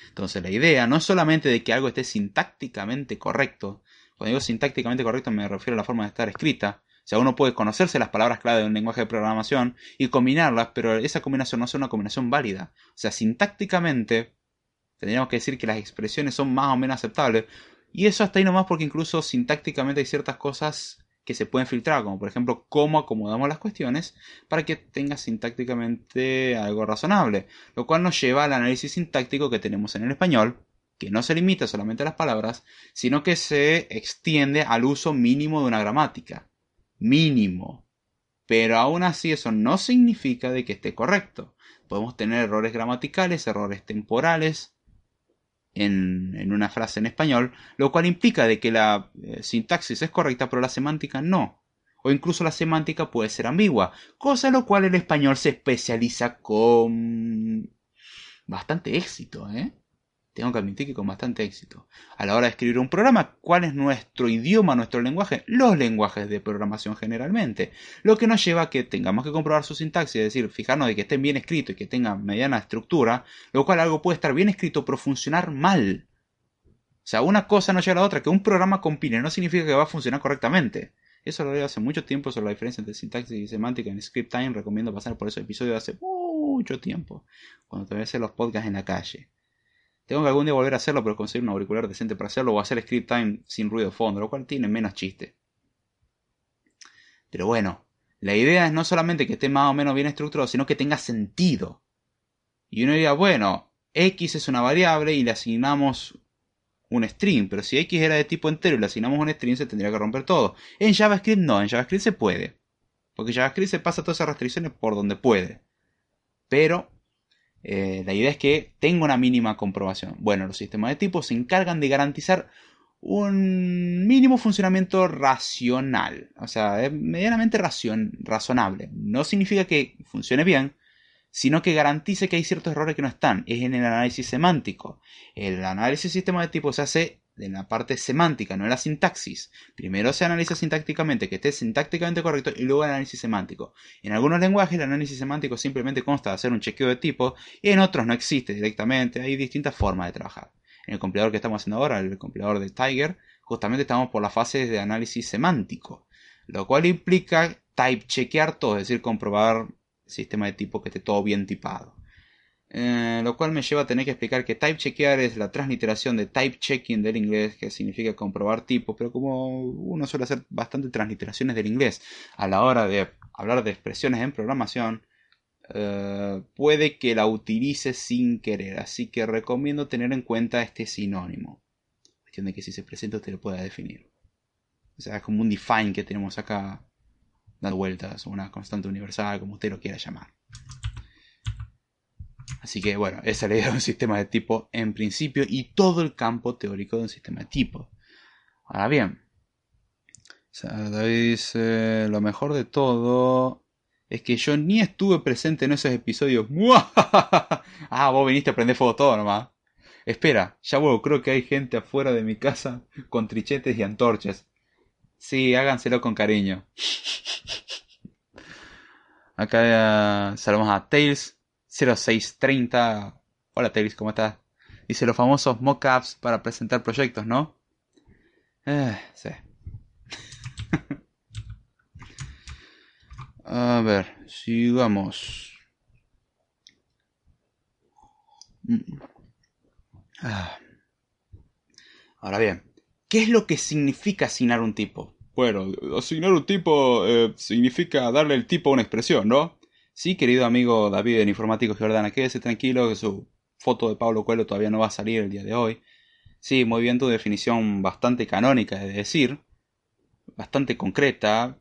Entonces la idea no es solamente de que algo esté sintácticamente correcto, Cuando digo sintácticamente correcto me refiero a la forma de estar escrita. O sea, uno puede conocerse las palabras clave de un lenguaje de programación y combinarlas, pero esa combinación no es una combinación válida. O sea, sintácticamente tendríamos que decir que las expresiones son más o menos aceptables. Y eso hasta ahí nomás porque incluso sintácticamente hay ciertas cosas que se pueden filtrar, como por ejemplo cómo acomodamos las cuestiones para que tenga sintácticamente algo razonable, lo cual nos lleva al análisis sintáctico que tenemos en el español, que no se limita solamente a las palabras, sino que se extiende al uso mínimo de una gramática. Mínimo. Pero aún así eso no significa de que esté correcto. Podemos tener errores gramaticales, errores temporales en, una frase en español, lo cual implica de que la eh, sintaxis es correcta, pero la semántica no. O incluso la semántica puede ser ambigua, cosa en lo cual el español se especializa con bastante éxito, ¿eh? Tengo que admitir que con bastante éxito. A la hora de escribir un programa, ¿cuál es nuestro idioma, nuestro lenguaje? Los lenguajes de programación generalmente. Lo que nos lleva a que tengamos que comprobar su sintaxis, es decir, fijarnos de que estén bien escritos y que tengan mediana estructura, lo cual algo puede estar bien escrito pero funcionar mal. O sea, una cosa no lleva a la otra, que un programa compile no significa que va a funcionar correctamente. Eso lo leí hace mucho tiempo sobre la diferencia entre sintaxis y semántica en Script Time. Recomiendo pasar por esos episodios hace mucho tiempo, cuando te hacer los podcasts en la calle. Tengo que algún día volver a hacerlo, pero conseguir un auricular decente para hacerlo o hacer script time sin ruido de fondo, lo cual tiene menos chiste. Pero bueno, la idea es no solamente que esté más o menos bien estructurado, sino que tenga sentido. Y uno diría, bueno, x es una variable y le asignamos un string, pero si x era de tipo entero y le asignamos un string se tendría que romper todo. En JavaScript no, en JavaScript se puede. Porque JavaScript se pasa todas esas restricciones por donde puede. Pero eh, la idea es que tenga una mínima comprobación. Bueno, los sistemas de tipo se encargan de garantizar un mínimo funcionamiento racional, o sea, medianamente razonable. No significa que funcione bien, sino que garantice que hay ciertos errores que no están. Es en el análisis semántico. El análisis sistema de tipo se hace en la parte semántica, no en la sintaxis. Primero se analiza sintácticamente, que esté sintácticamente correcto, y luego el análisis semántico. En algunos lenguajes el análisis semántico simplemente consta de hacer un chequeo de tipo, y en otros no existe directamente. Hay distintas formas de trabajar. En el compilador que estamos haciendo ahora, el compilador de Tiger, justamente estamos por la fase de análisis semántico, lo cual implica type chequear todo, es decir, comprobar el sistema de tipo que esté todo bien tipado. Eh, lo cual me lleva a tener que explicar que type chequear es la transliteración de type checking del inglés, que significa comprobar tipo, pero como uno suele hacer bastante transliteraciones del inglés a la hora de hablar de expresiones en programación, eh, puede que la utilice sin querer, así que recomiendo tener en cuenta este sinónimo. Cuestión de que si se presenta usted lo pueda definir. O sea, es como un define que tenemos acá dando vueltas, una constante universal, como usted lo quiera llamar. Así que bueno, esa es la idea de un sistema de tipo en principio y todo el campo teórico de un sistema de tipo. Ahora bien, David lo mejor de todo es que yo ni estuve presente en esos episodios. (laughs) ah, vos viniste a prender fuego todo nomás. Espera, ya vuelvo, creo que hay gente afuera de mi casa con trichetes y antorchas. Sí, háganselo con cariño. (laughs) Acá uh, saludamos a Tails, 0630. Hola Teris, ¿cómo estás? Dice los famosos mockups para presentar proyectos, ¿no? Eh, sí. (laughs) A ver, sigamos. Mm. Ah. Ahora bien, ¿qué es lo que significa asignar un tipo? Bueno, asignar un tipo eh, significa darle el tipo a una expresión, ¿no? Sí, querido amigo David, el informático Jordana, quédese tranquilo que su foto de Pablo Coelho todavía no va a salir el día de hoy. Sí, muy bien tu definición bastante canónica, es decir, bastante concreta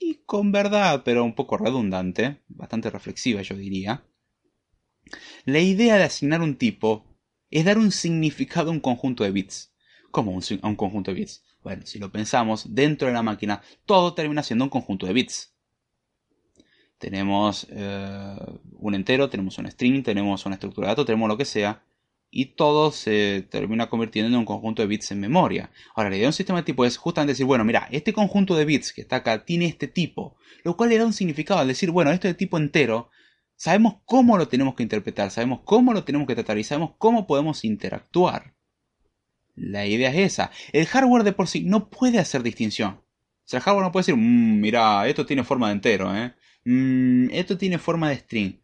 y con verdad, pero un poco redundante, bastante reflexiva yo diría. La idea de asignar un tipo es dar un significado a un conjunto de bits. ¿Cómo a un conjunto de bits? Bueno, si lo pensamos, dentro de la máquina todo termina siendo un conjunto de bits tenemos eh, un entero, tenemos un string, tenemos una estructura de datos, tenemos lo que sea, y todo se termina convirtiendo en un conjunto de bits en memoria. Ahora, la idea de un sistema de tipo es justamente decir, bueno, mira, este conjunto de bits que está acá tiene este tipo, lo cual le da un significado al decir, bueno, esto de tipo entero, sabemos cómo lo tenemos que interpretar, sabemos cómo lo tenemos que tratar y sabemos cómo podemos interactuar. La idea es esa. El hardware de por sí no puede hacer distinción. O sea, el hardware no puede decir, mmm, mira, esto tiene forma de entero, ¿eh? Mm, esto tiene forma de string.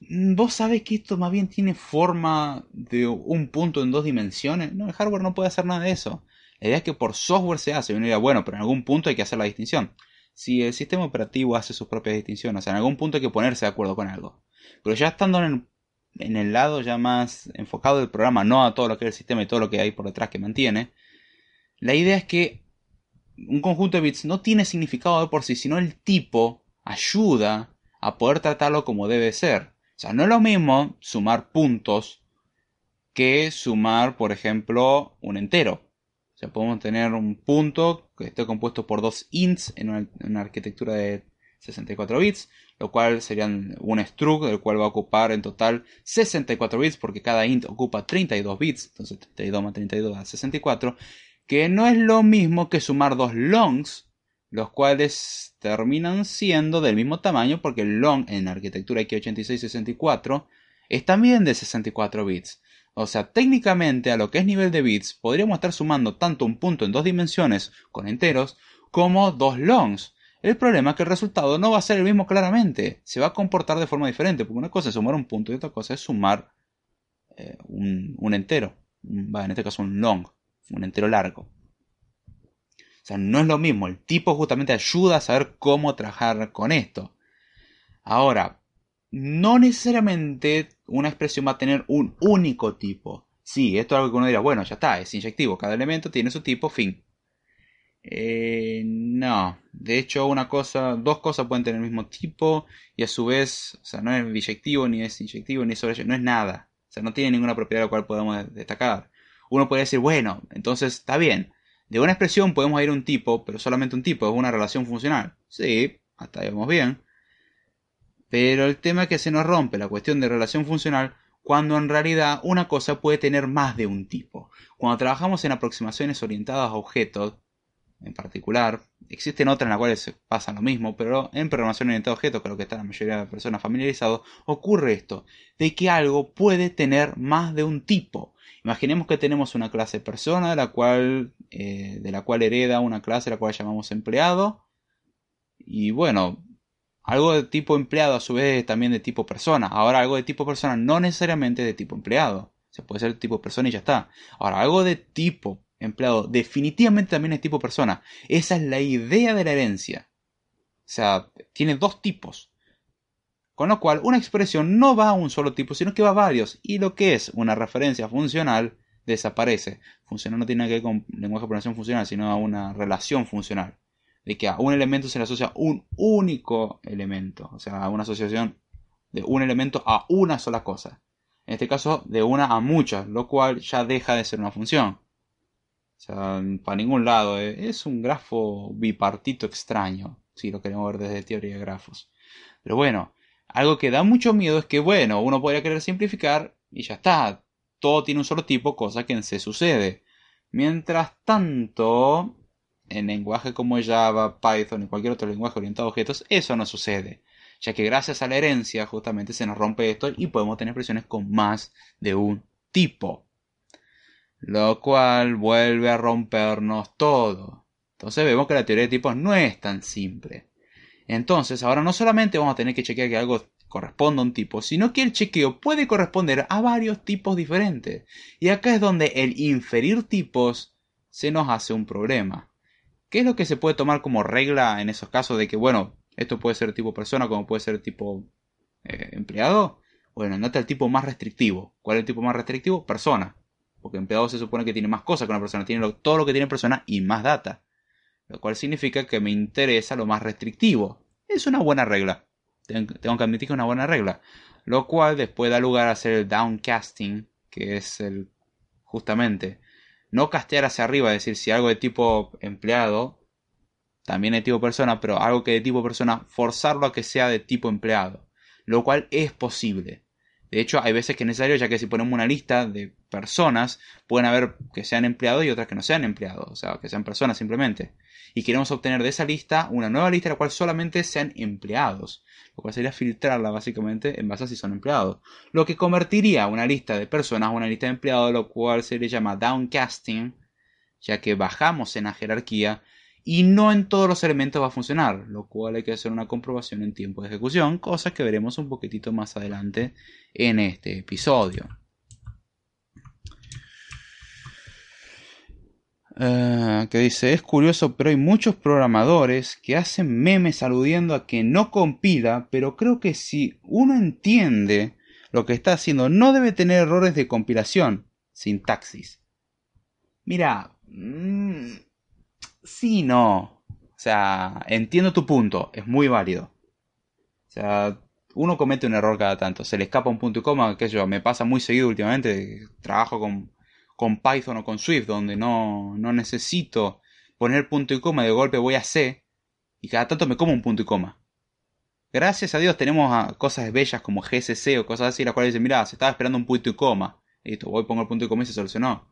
Mm, Vos sabés que esto más bien tiene forma de un punto en dos dimensiones. No, el hardware no puede hacer nada de eso. La idea es que por software se hace. Uno dirá, bueno, pero en algún punto hay que hacer la distinción. Si el sistema operativo hace sus propias distinciones, o sea, en algún punto hay que ponerse de acuerdo con algo. Pero ya estando en el, en el lado ya más enfocado del programa, no a todo lo que es el sistema y todo lo que hay por detrás que mantiene, la idea es que un conjunto de bits no tiene significado de por sí, sino el tipo ayuda a poder tratarlo como debe ser. O sea, no es lo mismo sumar puntos que sumar, por ejemplo, un entero. O sea, podemos tener un punto que esté compuesto por dos ints en una, arquitectura de 64 bits, lo cual serían un struct, el cual va a ocupar en total 64 bits, porque cada int ocupa 32 bits, entonces 32 más 32 da 64, que no es lo mismo que sumar dos longs, los cuales terminan siendo del mismo tamaño, porque el long en arquitectura x86-64 es también de 64 bits. O sea, técnicamente a lo que es nivel de bits, podríamos estar sumando tanto un punto en dos dimensiones con enteros, como dos longs. El problema es que el resultado no va a ser el mismo claramente, se va a comportar de forma diferente, porque una cosa es sumar un punto y otra cosa es sumar eh, un, un, entero, va, en este caso un long, un entero largo. Sea, no es lo mismo, el tipo justamente ayuda a saber cómo trabajar con esto. Ahora, no necesariamente una expresión va a tener un único tipo. Sí, esto es algo que uno dirá, bueno, ya está, es inyectivo, cada elemento tiene su tipo, fin. Eh, no, de hecho una cosa, dos cosas pueden tener el mismo tipo y a su vez, o sea, no es biyectivo ni es inyectivo ni sobre no es nada, o sea, no tiene ninguna propiedad la cual podamos destacar. Uno podría decir, bueno, entonces está bien, de una expresión podemos ir a un tipo, pero solamente un tipo, es una relación funcional. Sí, hasta ahí vamos bien. Pero el tema es que se nos rompe la cuestión de relación funcional cuando en realidad una cosa puede tener más de un tipo. Cuando trabajamos en aproximaciones orientadas a objetos, en particular, existen otras en las cuales pasa lo mismo, pero en programación orientada a objetos, creo que está la mayoría de personas familiarizados, ocurre esto, de que algo puede tener más de un tipo. Imaginemos que tenemos una clase persona de la cual, eh, de la cual hereda una clase la cual llamamos empleado. Y bueno, algo de tipo empleado a su vez también de tipo persona. Ahora algo de tipo persona no necesariamente de tipo empleado. Se puede ser tipo persona y ya está. Ahora algo de tipo empleado definitivamente también es tipo persona. Esa es la idea de la herencia. O sea, tiene dos tipos. Con lo cual, una expresión no va a un solo tipo, sino que va a varios. Y lo que es una referencia funcional desaparece. Funcional no tiene que ver con lenguaje de programación funcional, sino a una relación funcional. De que a un elemento se le asocia un único elemento. O sea, a una asociación de un elemento a una sola cosa. En este caso, de una a muchas, lo cual ya deja de ser una función. O sea, para ningún lado. Es un grafo bipartito extraño, si lo queremos ver desde teoría de grafos. Pero bueno, algo que da mucho miedo es que, bueno, uno podría querer simplificar y ya está. Todo tiene un solo tipo, cosa que en C sucede. Mientras tanto, en lenguajes como Java, Python y cualquier otro lenguaje orientado a objetos, eso no sucede. Ya que gracias a la herencia justamente se nos rompe esto y podemos tener expresiones con más de un tipo. Lo cual vuelve a rompernos todo. Entonces vemos que la teoría de tipos no es tan simple. Entonces, ahora no solamente vamos a tener que chequear que algo corresponda a un tipo, sino que el chequeo puede corresponder a varios tipos diferentes. Y acá es donde el inferir tipos se nos hace un problema. ¿Qué es lo que se puede tomar como regla en esos casos de que, bueno, esto puede ser tipo persona como puede ser tipo eh, empleado? Bueno, nota el tipo más restrictivo. ¿Cuál es el tipo más restrictivo? Persona. Porque empleado se supone que tiene más cosas que una persona, tiene todo lo que tiene persona y más data. Lo cual significa que me interesa lo más restrictivo. Es una buena regla. Tengo que admitir que es una buena regla. Lo cual después da lugar a hacer el downcasting, que es el justamente no castear hacia arriba, es decir, si algo de tipo empleado también es tipo persona, pero algo que de tipo persona, forzarlo a que sea de tipo empleado, lo cual es posible. De hecho, hay veces que es necesario, ya que si ponemos una lista de personas, pueden haber que sean empleados y otras que no sean empleados, o sea, que sean personas simplemente. Y queremos obtener de esa lista una nueva lista en la cual solamente sean empleados, lo cual sería filtrarla básicamente en base a si son empleados. Lo que convertiría una lista de personas a una lista de empleados, lo cual se le llama downcasting, ya que bajamos en la jerarquía y no en todos los elementos va a funcionar, lo cual hay que hacer una comprobación en tiempo de ejecución, cosa que veremos un poquitito más adelante en este episodio. Uh, que dice, es curioso, pero hay muchos programadores que hacen memes aludiendo a que no compila, pero creo que si uno entiende lo que está haciendo, no debe tener errores de compilación, sintaxis. Mira, mmm, sí, no. O sea, entiendo tu punto, es muy válido. O sea, uno comete un error cada tanto, se le escapa un punto y coma, que yo, me pasa muy seguido últimamente, trabajo con, con Python o con Swift, donde no, no necesito poner punto y coma, de golpe voy a C, y cada tanto me como un punto y coma. Gracias a Dios tenemos cosas bellas como GSC o cosas así, las cuales dicen, mira, se estaba esperando un punto y coma. Listo, voy, pongo el punto y coma y se solucionó.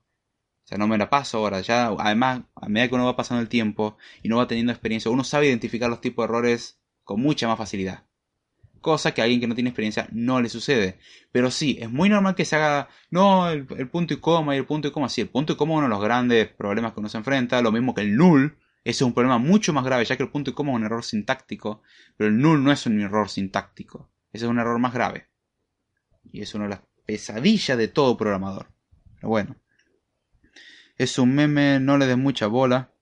O sea, no me la paso ahora. Ya, además, a medida que uno va pasando el tiempo y no va teniendo experiencia, uno sabe identificar los tipos de errores con mucha más facilidad. Cosa que a alguien que no tiene experiencia no le sucede. Pero sí, es muy normal que se haga, no, el, punto y coma y el punto y coma. Sí, el punto y coma es uno de los grandes problemas que uno se enfrenta. Lo mismo que el null. Ese es un problema mucho más grave, ya que el punto y coma es un error sintáctico. Pero el null no es un error sintáctico. Ese es un error más grave. Y es una de las pesadillas de todo programador. Pero bueno. Es un meme, no le des mucha bola.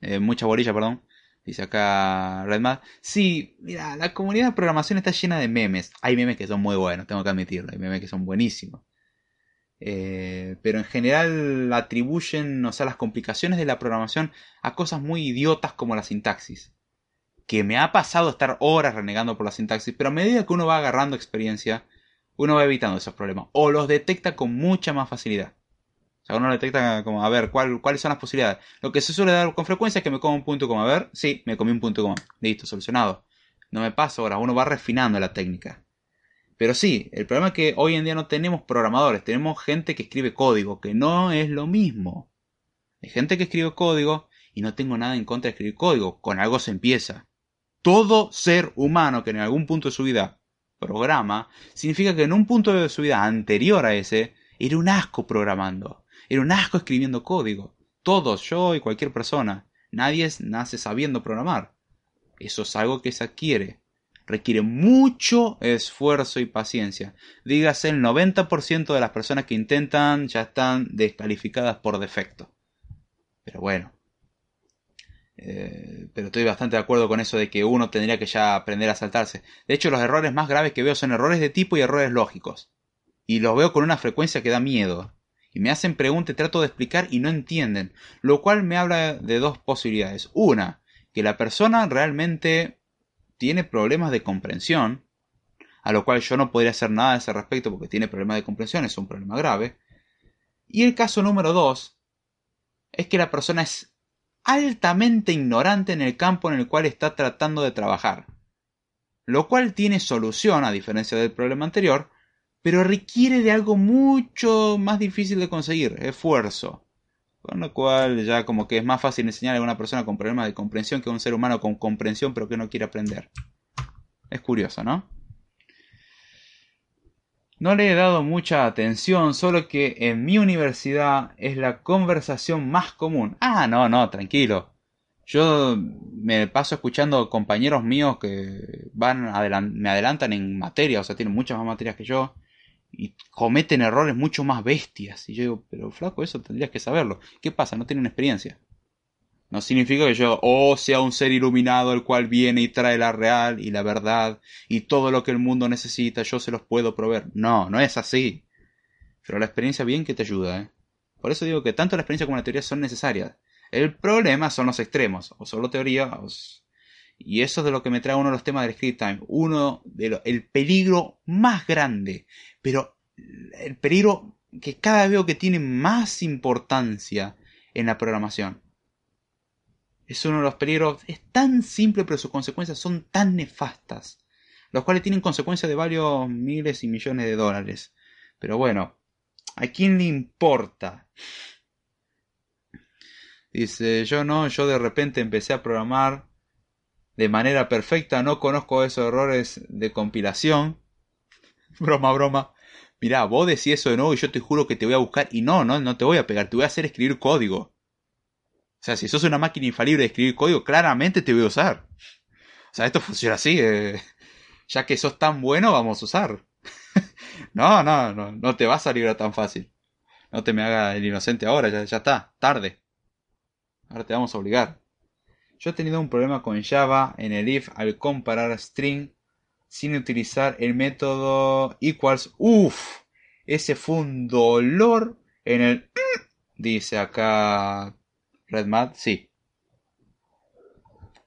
Eh, mucha bolilla, perdón. Dice acá Redmad. Sí, mira, la comunidad de programación está llena de memes. Hay memes que son muy buenos, tengo que admitirlo. Hay memes que son buenísimos. Eh, pero en general atribuyen, o sea, las complicaciones de la programación a cosas muy idiotas como la sintaxis. Que me ha pasado estar horas renegando por la sintaxis, pero a medida que uno va agarrando experiencia, uno va evitando esos problemas. O los detecta con mucha más facilidad uno detecta como, a ver, ¿cuáles son las posibilidades? Lo que se suele dar con frecuencia es que me como un punto como, a ver, sí, me comí un punto como, listo, solucionado. No me pasa ahora, uno va refinando la técnica. Pero sí, el problema es que hoy en día no tenemos programadores, tenemos gente que escribe código, que no es lo mismo. Hay gente que escribe código y no tengo nada en contra de escribir código, con algo se empieza. Todo ser humano que en algún punto de su vida programa, significa que en un punto de su vida anterior a ese, era un asco programando. Era un asco escribiendo código. Todos, yo y cualquier persona. Nadie nace sabiendo programar. Eso es algo que se adquiere. Requiere mucho esfuerzo y paciencia. Dígase, el 90% de las personas que intentan ya están descalificadas por defecto. Pero bueno. Eh, pero estoy bastante de acuerdo con eso de que uno tendría que ya aprender a saltarse. De hecho, los errores más graves que veo son errores de tipo y errores lógicos. Y los veo con una frecuencia que da miedo y me hacen preguntas, trato de explicar y no entienden, lo cual me habla de dos posibilidades. Una, que la persona realmente tiene problemas de comprensión, a lo cual yo no podría hacer nada a ese respecto porque tiene problemas de comprensión, es un problema grave. Y el caso número dos, es que la persona es altamente ignorante en el campo en el cual está tratando de trabajar, lo cual tiene solución a diferencia del problema anterior, pero requiere de algo mucho más difícil de conseguir, esfuerzo. Con lo cual ya como que es más fácil enseñar a una persona con problemas de comprensión que a un ser humano con comprensión pero que no quiere aprender. Es curioso, ¿no? No le he dado mucha atención, solo que en mi universidad es la conversación más común. Ah, no, no, tranquilo. Yo me paso escuchando compañeros míos que van me adelantan en materia, o sea, tienen muchas más materias que yo y cometen errores mucho más bestias. Y yo digo, pero flaco, eso tendrías que saberlo. ¿Qué pasa? No tienen experiencia. No significa que yo, oh, sea un ser iluminado el cual viene y trae la real y la verdad y todo lo que el mundo necesita, yo se los puedo proveer. No, no es así. Pero la experiencia bien que te ayuda, ¿eh? Por eso digo que tanto la experiencia como la teoría son necesarias. El problema son los extremos, o solo teoría, o... y eso es de lo que me trae uno de los temas del script time. Uno de el peligro más grande pero el peligro que cada vez veo que tiene más importancia en la programación. Es uno de los peligros, es tan simple pero sus consecuencias son tan nefastas. los cuales tienen consecuencias de varios miles y millones de dólares. Pero bueno, ¿a quién le importa? Dice, yo no, yo de repente empecé a programar de manera perfecta, no conozco esos errores de compilación. (laughs) broma, broma. Mirá, vos decís eso de nuevo y yo te juro que te voy a buscar y no, no, no te voy a pegar, te voy a hacer escribir código. O sea, si sos una máquina infalible de escribir código, claramente te voy a usar. O sea, esto funciona así. Eh. Ya que sos tan bueno, vamos a usar. (laughs) no, no, no, no te va a salir tan fácil. No te me haga el inocente ahora, ya, ya está, tarde. Ahora te vamos a obligar. Yo he tenido un problema con Java en el if al comparar string sin utilizar el método equals. Uff, ese fue un dolor en el... (clears throat) Dice acá RedMat, sí.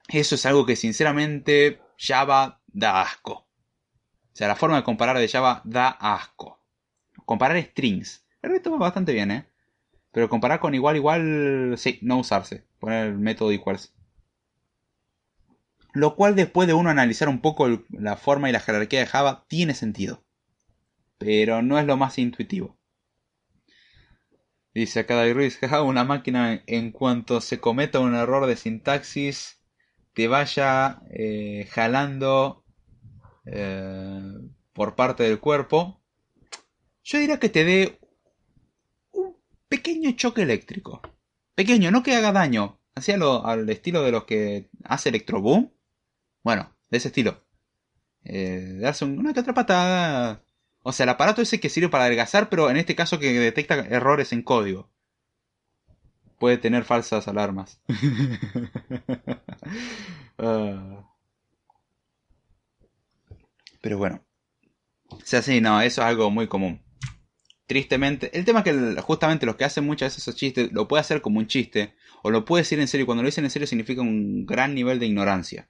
Eso es algo que sinceramente Java da asco. O sea, la forma de comparar de Java da asco. Comparar strings. El resto va bastante bien, ¿eh? Pero comparar con igual, igual, sí, no usarse. Poner el método equals. Lo cual después de uno analizar un poco la forma y la jerarquía de Java tiene sentido. Pero no es lo más intuitivo. Dice acá David Ruiz, una máquina en cuanto se cometa un error de sintaxis te vaya eh, jalando eh, por parte del cuerpo. Yo diría que te dé un pequeño choque eléctrico. Pequeño, no que haga daño. Así al estilo de los que hace Electroboom. Bueno, de ese estilo. Eh, darse una que otra patada. O sea, el aparato ese que sirve para adelgazar, pero en este caso que detecta errores en código. Puede tener falsas alarmas. (laughs) Ah. Pero bueno. O sea, sí, no, eso es algo muy común. Tristemente, el tema es que justamente los que hacen muchas veces esos chistes lo puede hacer como un chiste, o lo puede decir en serio, cuando lo dicen en serio significa un gran nivel de ignorancia.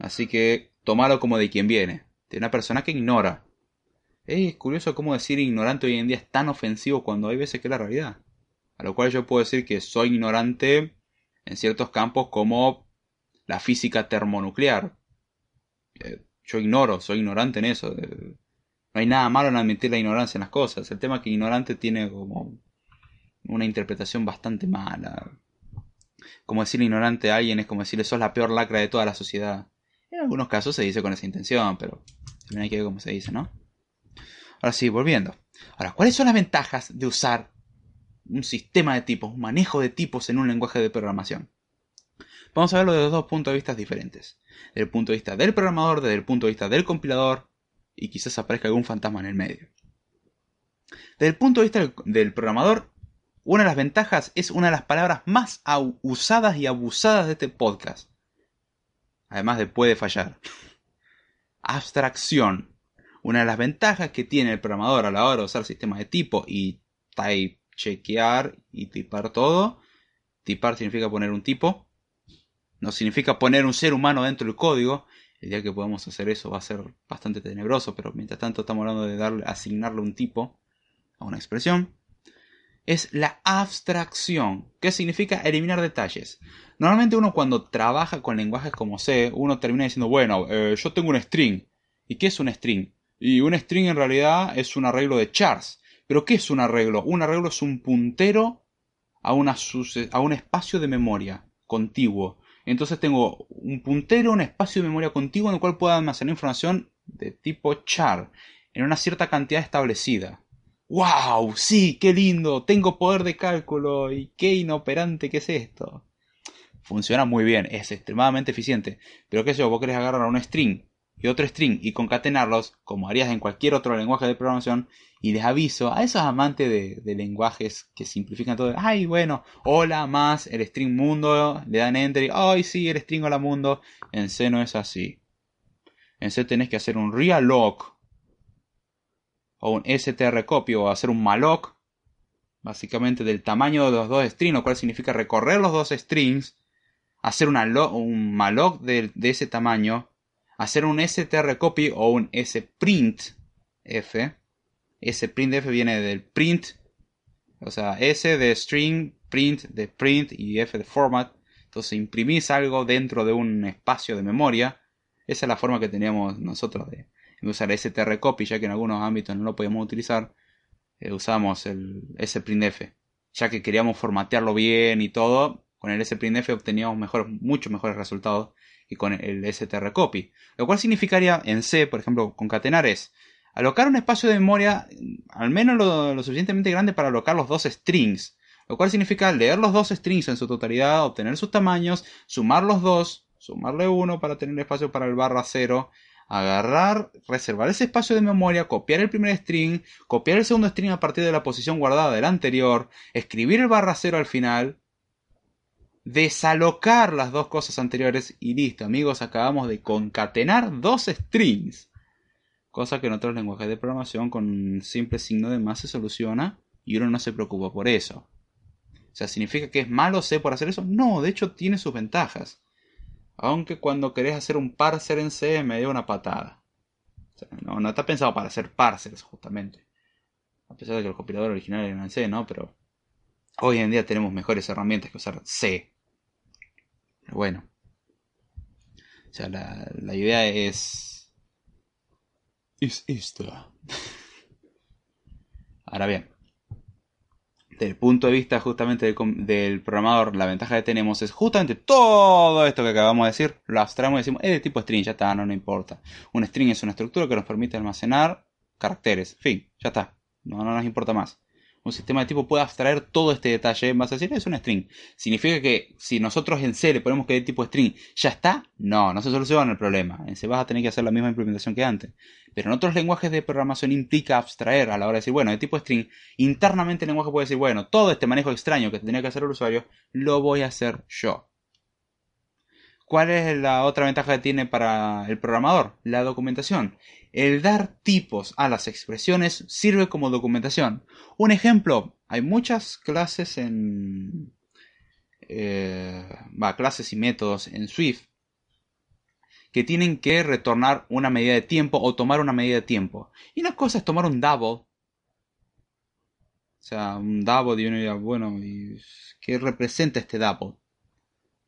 Así que tomalo como de quien viene, de una persona que ignora. Es curioso cómo decir ignorante hoy en día es tan ofensivo cuando hay veces que es la realidad. A lo cual yo puedo decir que soy ignorante en ciertos campos como la física termonuclear. Eh, yo ignoro, soy ignorante en eso. No hay nada malo en admitir la ignorancia en las cosas. El tema es que ignorante tiene como una interpretación bastante mala. Como decir ignorante a alguien es como decirle sos la peor lacra de toda la sociedad. En algunos casos se dice con esa intención, pero también hay que ver cómo se dice, ¿no? Ahora sí, volviendo. Ahora, ¿cuáles son las ventajas de usar un sistema de tipos, un manejo de tipos en un lenguaje de programación? Vamos a verlo desde dos puntos de vista diferentes. Desde el punto de vista del programador, desde el punto de vista del compilador, y quizás aparezca algún fantasma en el medio. Desde el punto de vista del programador, una de las ventajas es una de las palabras más usadas y abusadas de este podcast. Además de puede fallar. Abstracción. Una de las ventajas que tiene el programador a la hora de usar sistemas de tipo y type chequear y tipar todo. Tipar significa poner un tipo no significa poner un ser humano dentro del código. El día que podamos hacer eso va a ser bastante tenebroso, pero mientras tanto estamos hablando de darle, asignarle un tipo a una expresión. Es la abstracción, que significa eliminar detalles. Normalmente uno cuando trabaja con lenguajes como C, uno termina diciendo, bueno, eh, yo tengo un string. ¿Y qué es un string? Y un string en realidad es un arreglo de chars. ¿Pero qué es un arreglo? Un arreglo es un puntero a, a un espacio de memoria contiguo. Entonces tengo un puntero, un espacio de memoria contiguo en el cual puedo almacenar información de tipo char en una cierta cantidad establecida. ¡Wow! Sí, qué lindo. Tengo poder de cálculo. Y qué inoperante que es esto. Funciona muy bien, es extremadamente eficiente. Pero qué sé yo, vos querés agarrar un string y otro string y concatenarlos, como harías en cualquier otro lenguaje de programación, y les aviso a esos amantes de, lenguajes que simplifican todo. Ay, bueno, hola más el string mundo, le dan enter y, ay, sí, el string hola mundo. En C no es así. En C tenés que hacer un realloc o un strcopy o hacer un malloc, básicamente del tamaño de los dos strings, lo cual significa recorrer los dos strings, hacer un malloc de, ese tamaño, hacer un strcopy o un sprintf ese printf viene del print, o sea, S de string, print de print y F de format. Entonces imprimís algo dentro de un espacio de memoria. Esa es la forma que teníamos nosotros de, usar STR copy, ya que en algunos ámbitos no lo podíamos utilizar. Eh, usamos el sprintf, ya que queríamos formatearlo bien y todo. Con el sprintf obteníamos mejor, muchos mejores resultados que con el str copy. Lo cual significaría en C, por ejemplo, concatenar es alocar un espacio de memoria al menos lo, suficientemente grande para alocar los dos strings. Lo cual significa leer los dos strings en su totalidad, obtener sus tamaños, sumar los dos, sumarle uno para tener espacio para el barra cero, agarrar, reservar ese espacio de memoria, copiar el primer string, copiar el segundo string a partir de la posición guardada del anterior, escribir el barra cero al final, desalocar las dos cosas anteriores y listo, amigos, acabamos de concatenar dos strings. Cosa que en otros lenguajes de programación con un simple signo de más se soluciona y uno no se preocupa por eso. O sea, ¿significa que es malo C por hacer eso? No, de hecho tiene sus ventajas. Aunque cuando querés hacer un parser en C me dio una patada. O sea, no, está pensado para hacer parsers, justamente. A pesar de que el compilador original era en C, ¿no? Pero hoy en día tenemos mejores herramientas que usar C. Pero bueno. O sea, la, la idea es... Es esta. (laughs) Ahora bien, desde el punto de vista justamente del, programador, la ventaja que tenemos es justamente todo esto que acabamos de decir, lo abstraemos y decimos, es de tipo string, ya está, no, no importa. Un string es una estructura que nos permite almacenar caracteres, fin, ya está, no nos importa más un sistema de tipo puede abstraer todo este detalle, vas a decir, es un string. ¿Significa que si nosotros en C le ponemos que es tipo string, ya está? No, no se soluciona el problema. En C vas a tener que hacer la misma implementación que antes. Pero en otros lenguajes de programación implica abstraer a la hora de decir, bueno, de tipo string, internamente el lenguaje puede decir, bueno, todo este manejo extraño que tendría que hacer el usuario, lo voy a hacer yo. ¿Cuál es la otra ventaja que tiene para el programador? La documentación. El dar tipos a las expresiones sirve como documentación. Un ejemplo, hay muchas clases en... Eh, clases y métodos en Swift que tienen que retornar una medida de tiempo o tomar una medida de tiempo. Y una cosa es tomar un double. O sea, un double y uno dirá, bueno, ¿qué representa este double?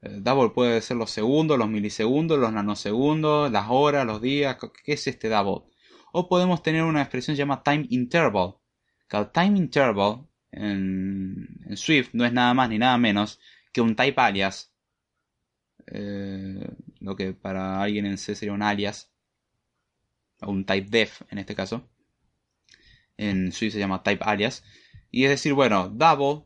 El double puede ser los segundos, los milisegundos, los nanosegundos, las horas, los días. ¿Qué es este double? O podemos tener una expresión llamada time interval. Que time interval en, Swift no es nada más ni nada menos que un type alias. Eh, lo que para alguien en C sería un alias. O un type def en este caso. En Swift se llama type alias. Y es decir, bueno, double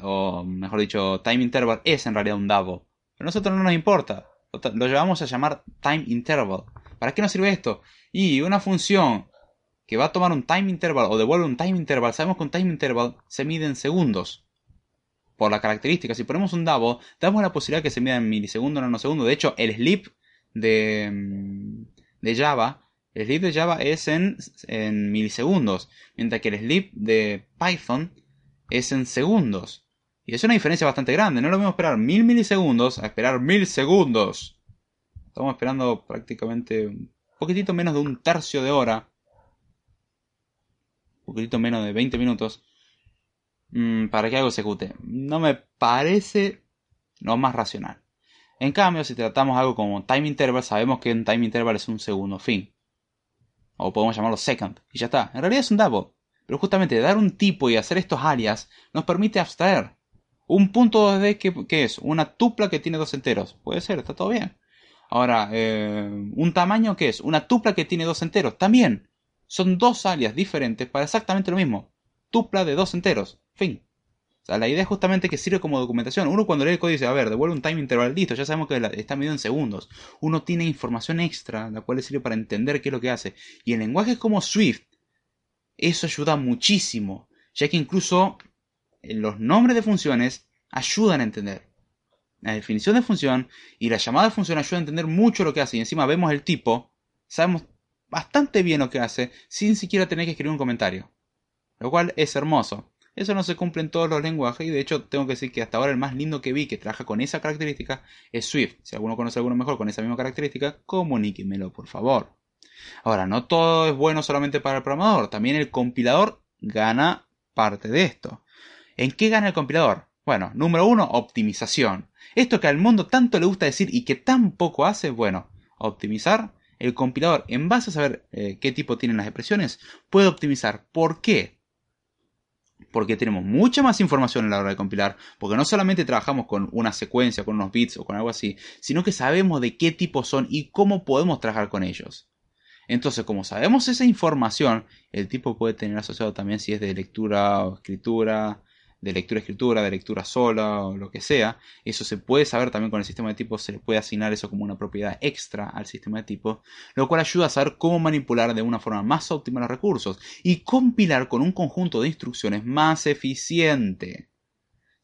o mejor dicho, time interval es en realidad un double. Pero a nosotros no nos importa. Lo llevamos a llamar time interval. ¿Para qué nos sirve esto? Y una función que va a tomar un time interval o devuelve un time interval, sabemos que un time interval se mide en segundos. Por la característica, si ponemos un double, damos la posibilidad que se mida en milisegundos o nanosegundos. De hecho, el sleep de, de Java, el sleep de Java es en, en milisegundos, mientras que el sleep de Python es en segundos. Y es una diferencia bastante grande. No lo mismo esperar mil milisegundos a esperar mil segundos. Estamos esperando prácticamente un poquitito menos de un tercio de hora. Un poquitito menos de 20 minutos. Mm, para que algo se ejecute. No me parece lo más racional. En cambio, si tratamos algo como time interval, sabemos que un time interval es un segundo fin. O podemos llamarlo second. Y ya está. En realidad es un double. Pero justamente dar un tipo y hacer estos alias nos permite abstraer. Un punto 2D que, es una tupla que tiene dos enteros. Puede ser, está todo bien. Ahora, eh, un tamaño que es una tupla que tiene dos enteros. También. Son dos alias diferentes para exactamente lo mismo. Tupla de dos enteros. Fin. O sea, la idea es justamente que sirve como documentación. Uno cuando lee el código dice, a ver, devuelve un time interval, listo, ya sabemos que está medido en segundos. Uno tiene información extra, la cual le sirve para entender qué es lo que hace. Y en lenguajes como Swift, eso ayuda muchísimo, ya que incluso los nombres de funciones ayudan a entender. La definición de función y la llamada de función ayudan a entender mucho lo que hace. Y encima vemos el tipo, sabemos bastante bien lo que hace sin siquiera tener que escribir un comentario. Lo cual es hermoso. Eso no se cumple en todos los lenguajes y de hecho tengo que decir que hasta ahora el más lindo que vi que trabaja con esa característica es Swift. Si alguno conoce alguno mejor con esa misma característica, comuníquemelo por favor. Ahora, no todo es bueno solamente para el programador, también el compilador gana parte de esto. ¿En qué gana el compilador? Bueno, número uno, optimización. Esto que al mundo tanto le gusta decir y que tan poco hace, bueno, optimizar, el compilador, en base a saber eh, qué tipo tienen las expresiones, puede optimizar. ¿Por qué? Porque tenemos mucha más información a la hora de compilar, porque no solamente trabajamos con una secuencia, con unos bits o con algo así, sino que sabemos de qué tipo son y cómo podemos trabajar con ellos. Entonces, como sabemos esa información, el tipo puede tener asociado también si es de lectura o escritura, de lectura-escritura, de lectura sola o lo que sea. Eso se puede saber también con el sistema de tipos, se le puede asignar eso como una propiedad extra al sistema de tipos, lo cual ayuda a saber cómo manipular de una forma más óptima los recursos y compilar con un conjunto de instrucciones más eficiente.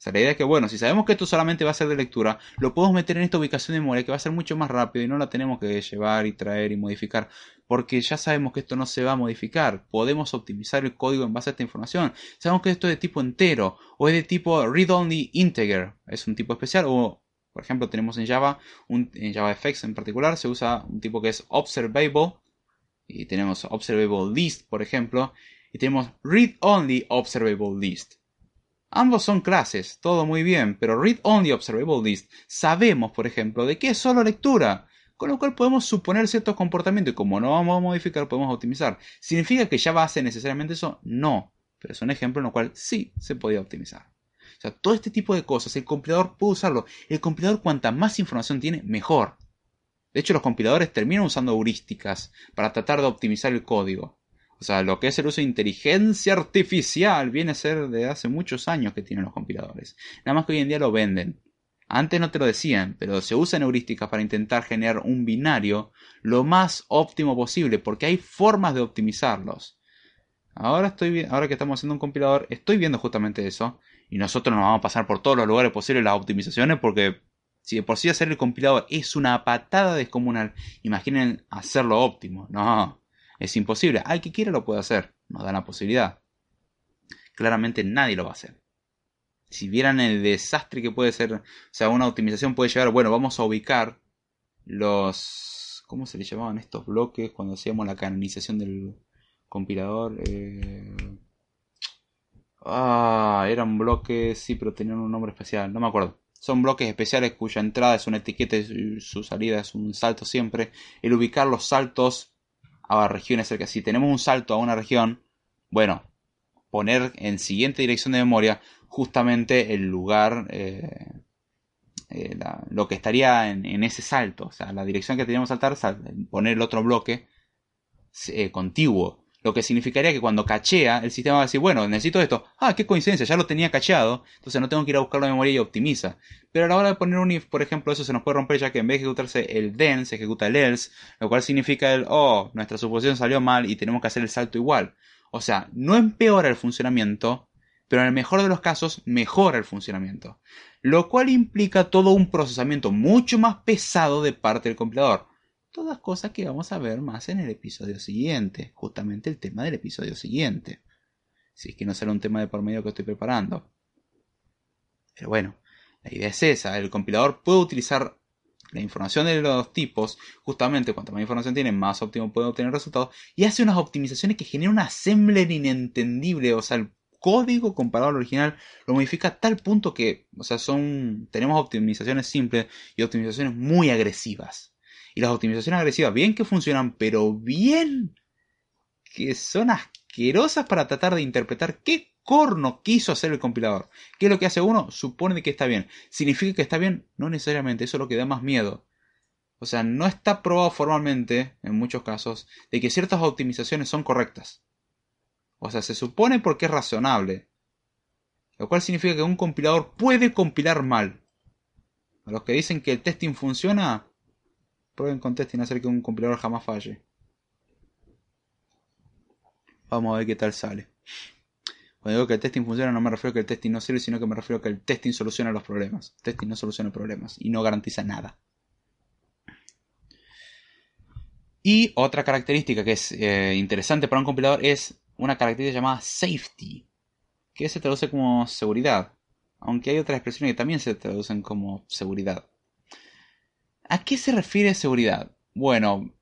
O sea, la idea es que, bueno, si sabemos que esto solamente va a ser de lectura, lo podemos meter en esta ubicación de memoria que va a ser mucho más rápido y no la tenemos que llevar y traer y modificar, porque ya sabemos que esto no se va a modificar. Podemos optimizar el código en base a esta información. Sabemos que esto es de tipo entero o es de tipo read-only integer, es un tipo especial, o por ejemplo tenemos en Java, un, en JavaFX en particular, se usa un tipo que es observable, y tenemos observable list, por ejemplo, y tenemos read-only observable list. Ambos son clases, todo muy bien, pero read only observable list sabemos, por ejemplo, de que es solo lectura, con lo cual podemos suponer ciertos comportamientos y como no vamos a modificar, podemos optimizar. ¿Significa que ya va a hacer necesariamente eso? No, pero es un ejemplo en el cual sí se podía optimizar. O sea, todo este tipo de cosas, el compilador puede usarlo. El compilador cuanta más información tiene, mejor. De hecho, los compiladores terminan usando heurísticas para tratar de optimizar el código. O sea, lo que es el uso de inteligencia artificial viene a ser de hace muchos años que tienen los compiladores. Nada más que hoy en día lo venden. Antes no te lo decían, pero se usan heurísticas para intentar generar un binario lo más óptimo posible, porque hay formas de optimizarlos. Ahora, estoy, ahora que estamos haciendo un compilador, estoy viendo justamente eso. Y nosotros nos vamos a pasar por todos los lugares posibles las optimizaciones, porque si de por sí hacer el compilador es una patada descomunal, imaginen hacerlo óptimo. No, es imposible. Al que quiera lo puede hacer. Nos da la posibilidad. Claramente nadie lo va a hacer. Si vieran el desastre que puede ser, o sea, una optimización puede llegar, bueno, vamos a ubicar los, ¿cómo se le llamaban estos bloques cuando hacíamos la canonización del compilador? Eh, ah, eran bloques, sí, pero tenían un nombre especial, no me acuerdo. Son bloques especiales cuya entrada es una etiqueta y su salida es un salto siempre. El ubicar los saltos a regiones cerca. Si tenemos un salto a una región, bueno, poner en siguiente dirección de memoria justamente el lugar, eh, eh, lo que estaría en, ese salto, o sea, la dirección que teníamos que saltar, poner el otro bloque eh, contiguo. Lo que significaría que cuando cachea, el sistema va a decir, bueno, necesito esto. Ah, qué coincidencia, ya lo tenía cacheado, entonces no tengo que ir a buscarlo en memoria y optimiza. Pero a la hora de poner un if, por ejemplo, eso se nos puede romper ya que en vez de ejecutarse el then, se ejecuta el else, lo cual significa el, oh, nuestra suposición salió mal y tenemos que hacer el salto igual. O sea, no empeora el funcionamiento, pero en el mejor de los casos mejora el funcionamiento. Lo cual implica todo un procesamiento mucho más pesado de parte del compilador. Todas cosas que vamos a ver más en el episodio siguiente, justamente el tema del episodio siguiente. Si es que no será un tema de por medio que estoy preparando. Pero bueno, la idea es esa, el compilador puede utilizar la información de los tipos, justamente cuanto más información tiene, más óptimo puede obtener resultados, y hace unas optimizaciones que generan un assembler inentendible, o sea, el código comparado al original lo modifica a tal punto que, o sea, son, tenemos optimizaciones simples y optimizaciones muy agresivas. Y las optimizaciones agresivas, bien que funcionan, pero bien que son asquerosas para tratar de interpretar qué corno quiso hacer el compilador. ¿Qué es lo que hace uno? Supone que está bien. ¿Significa que está bien? No necesariamente, eso es lo que da más miedo. O sea, no está probado formalmente, en muchos casos, de que ciertas optimizaciones son correctas. O sea, se supone porque es razonable. Lo cual significa que un compilador puede compilar mal. A los que dicen que el testing funciona, Prueben con testing hacer que un compilador jamás falle. Vamos a ver qué tal sale. Cuando digo que el testing funciona no me refiero a que el testing no sirve, sino que me refiero a que el testing soluciona los problemas. El testing no soluciona problemas y no garantiza nada. Y otra característica que es eh, interesante para un compilador es una característica llamada safety, que se traduce como seguridad, aunque hay otras expresiones que también se traducen como seguridad. ¿A qué se refiere seguridad? Bueno,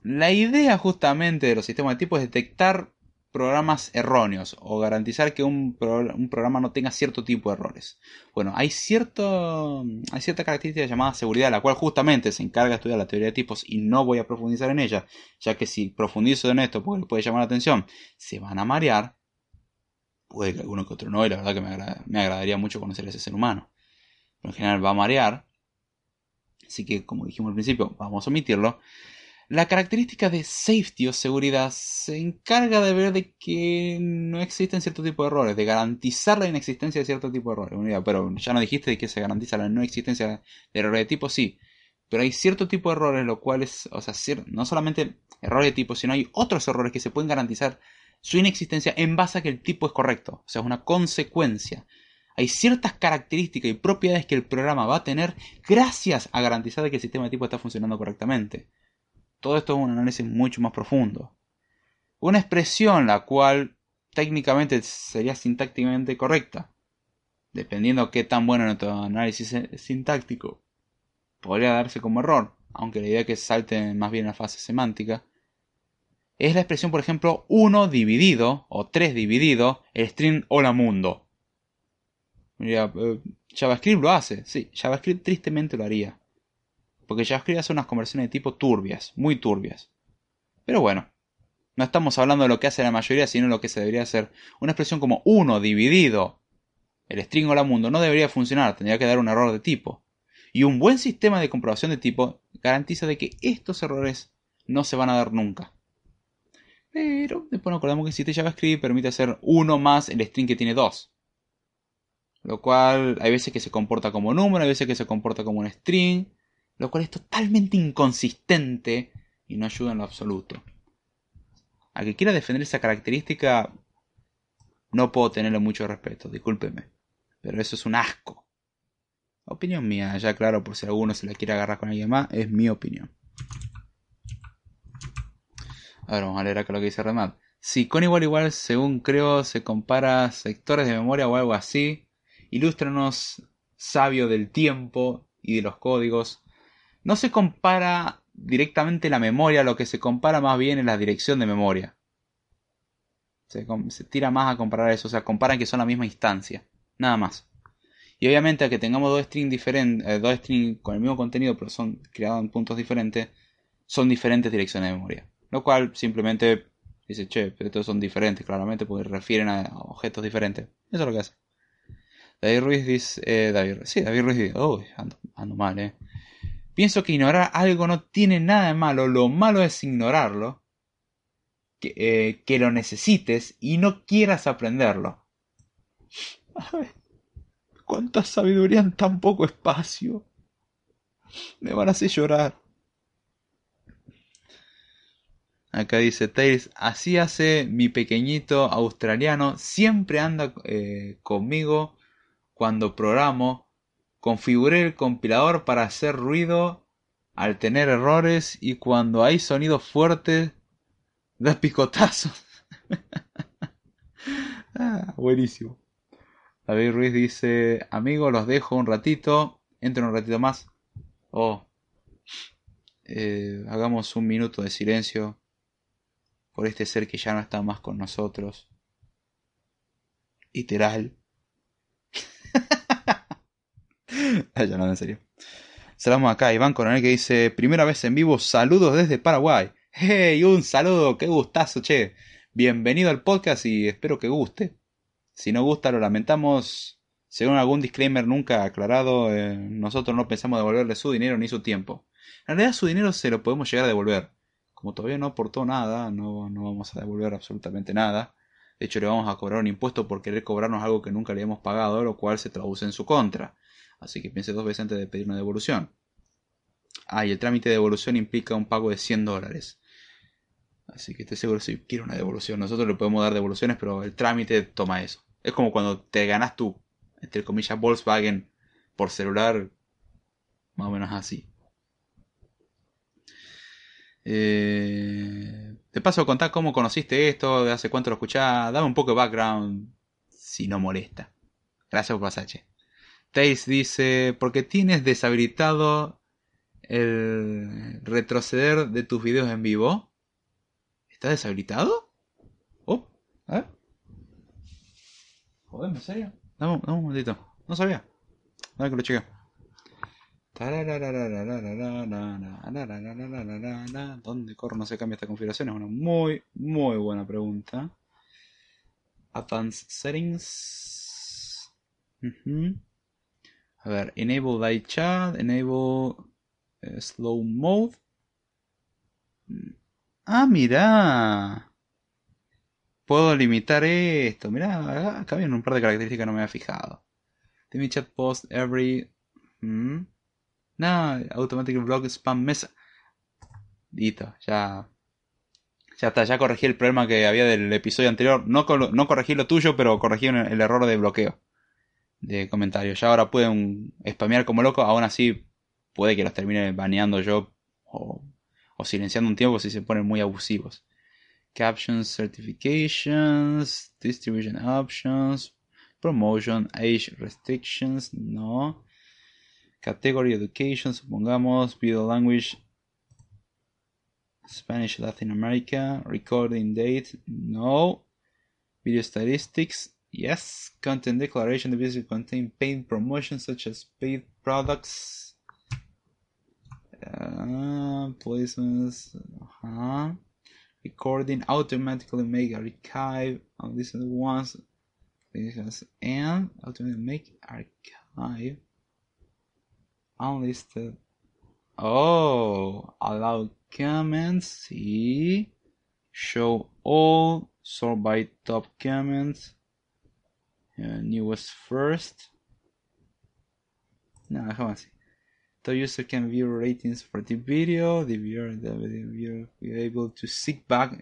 la idea justamente de los sistemas de tipo es detectar programas erróneos o garantizar que un, programa no tenga cierto tipo de errores. Bueno, hay, cierto, hay cierta característica llamada seguridad, la cual justamente se encarga de estudiar la teoría de tipos y no voy a profundizar en ella, ya que si profundizo en esto, porque puede llamar la atención, se van a marear. Puede que alguno que otro no, y la verdad que me, me agradaría mucho conocer a ese ser humano. Pero en general va a marear. Así que, como dijimos al principio, vamos a omitirlo. La característica de safety o seguridad se encarga de ver de que no existen cierto tipo de errores, de garantizar la inexistencia de cierto tipo de errores. Pero ya no dijiste de que se garantiza la no existencia de errores de tipo, sí. Pero hay cierto tipo de errores, lo cual es, o sea, no solamente errores de tipo, sino hay otros errores que se pueden garantizar su inexistencia en base a que el tipo es correcto. O sea, es una consecuencia. Hay ciertas características y propiedades que el programa va a tener gracias a garantizar que el sistema de tipo está funcionando correctamente. Todo esto es un análisis mucho más profundo. Una expresión la cual técnicamente sería sintácticamente correcta, dependiendo qué tan bueno nuestro análisis sintáctico, podría darse como error, aunque la idea es que salte más bien la fase semántica, es la expresión, por ejemplo, 1 dividido o 3 dividido el string hola mundo. Eh, JavaScript lo hace, sí, JavaScript tristemente lo haría porque JavaScript hace unas conversiones de tipo turbias, muy turbias. Pero bueno, no estamos hablando de lo que hace la mayoría, sino de lo que se debería hacer. Una expresión como 1 dividido el string la mundo no debería funcionar, tendría que dar un error de tipo. Y un buen sistema de comprobación de tipo garantiza de que estos errores no se van a dar nunca. Pero después nos acordamos que existe JavaScript permite hacer uno más el string que tiene 2. Lo cual hay veces que se comporta como número, hay veces que se comporta como un string lo cual es totalmente inconsistente y no ayuda en lo absoluto. A que quiera defender esa característica, no puedo tenerle mucho respeto, discúlpeme, pero eso es un asco. Opinión mía, ya claro, por si alguno se la quiere agarrar con alguien más, es mi opinión. A ver, vamos a leer acá lo que dice Remad. Si con igual igual, según creo, se compara sectores de memoria o algo así, ilústranos, sabio del tiempo y de los códigos, no se compara directamente la memoria, lo que se compara más bien es la dirección de memoria. Se, tira más a comparar eso, o sea, comparan que son la misma instancia, nada más. Y obviamente a que tengamos dos strings diferentes, eh, dos strings con el mismo contenido, pero son creados en puntos diferentes, son diferentes direcciones de memoria. Lo cual simplemente dice, che, pero estos son diferentes, claramente, porque refieren a objetos diferentes. Eso es lo que hace. David Ruiz dice, eh, David, sí, David Ruiz dice, uy, ando, ando mal, eh. Pienso que ignorar algo no tiene nada de malo, lo malo es ignorarlo, que, eh, que lo necesites y no quieras aprenderlo. cuánta sabiduría en tan poco espacio. Me van a hacer llorar. Acá dice Tails, así hace mi pequeñito australiano, siempre anda eh, conmigo cuando programo Configuré el compilador para hacer ruido al tener errores y cuando hay sonidos fuertes da picotazos. (laughs) ah, buenísimo. David Ruiz dice, amigo, los dejo un ratito, entro un ratito más. Oh, eh, hagamos un minuto de silencio por este ser que ya no está más con nosotros. Literal. (laughs) ya no, en serio. Salamos acá, Iván Coronel que dice, primera vez en vivo, saludos desde Paraguay. ¡Hey! Un saludo, qué gustazo, che. Bienvenido al podcast y espero que guste. Si no gusta, lo lamentamos. Según algún disclaimer nunca aclarado, eh, nosotros no pensamos devolverle su dinero ni su tiempo. En realidad su dinero se lo podemos llegar a devolver. Como todavía no aportó nada, no, no vamos a devolver absolutamente nada. De hecho, le vamos a cobrar un impuesto por querer cobrarnos algo que nunca le hemos pagado, lo cual se traduce en su contra. Así que piense dos veces antes de pedir una devolución. Ah, y el trámite de devolución implica un pago de 100 dólares. Así que estoy seguro si quiero una devolución. Nosotros le podemos dar devoluciones, pero el trámite toma eso. Es como cuando te ganas tu, entre comillas, Volkswagen por celular. Más o menos así. Eh, te paso a contar cómo conociste esto, de hace cuánto lo escuchás. Dame un poco de background si no molesta. Gracias por pasar, Taze dice, porque tienes deshabilitado el retroceder de tus videos en vivo. ¿Está deshabilitado? Oh, A ver. Joder, ¿en serio? Dame, dame un momentito. No sabía. Dame que lo chequeo. ¿Dónde corro no se cambia esta configuración? Es una muy, muy buena pregunta. Advanced Settings. Ujú. A ver, Enable Live Chat, Enable eh, Slow Mode. Mm. Ah, mira. Puedo limitar esto. Mira, acá vienen un par de características no me había fijado. Limit chat post every. Mm. No, automatic block spam mesa. Listo, ya. Ya está, ya corregí el problema que había del episodio anterior. No, no corregí lo tuyo, pero corregí el error de bloqueo de comentarios. Ya ahora pueden spamear como loco, aún así puede que los termine baneando yo o, o silenciando un tiempo si se ponen muy abusivos. Captions, certifications, distribution options, promotion, age restrictions, no. Category education, supongamos, video language, Spanish Latin America, recording date, no. Video statistics, yes. Content declaration, the video contain paid promotions such as paid products. Uh, placements, uh-huh. Recording automatically make archive on the ones and automatically make archive unlisted. Oh, allow comments. See, show all, sort by top comments. Newest first. No, déjame así. The user can view ratings for the video. The viewer, the viewer be able to sit back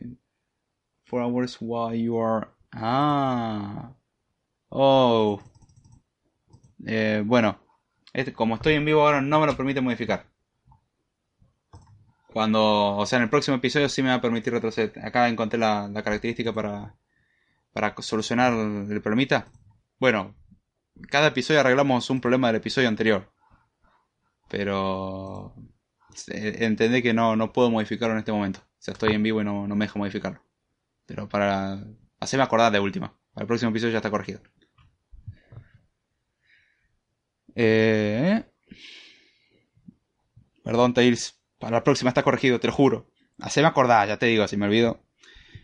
for hours while you are. Ah. Oh. Eh, bueno, este, como estoy en vivo ahora no me lo permite modificar. Cuando, o sea, en el próximo episodio sí me va a permitir retroceder. Acá encontré la, la característica para, para solucionar el problemita. Bueno, cada episodio arreglamos un problema del episodio anterior. Pero entendé que no, no puedo modificarlo en este momento. O sea, estoy en vivo y no, no me deja modificarlo. Pero para hacerme acordar de última. Para el próximo episodio ya está corregido. Eh... Perdón, Tails. Para la próxima está corregido, te lo juro. Haceme acordar, ya te digo, si me olvido.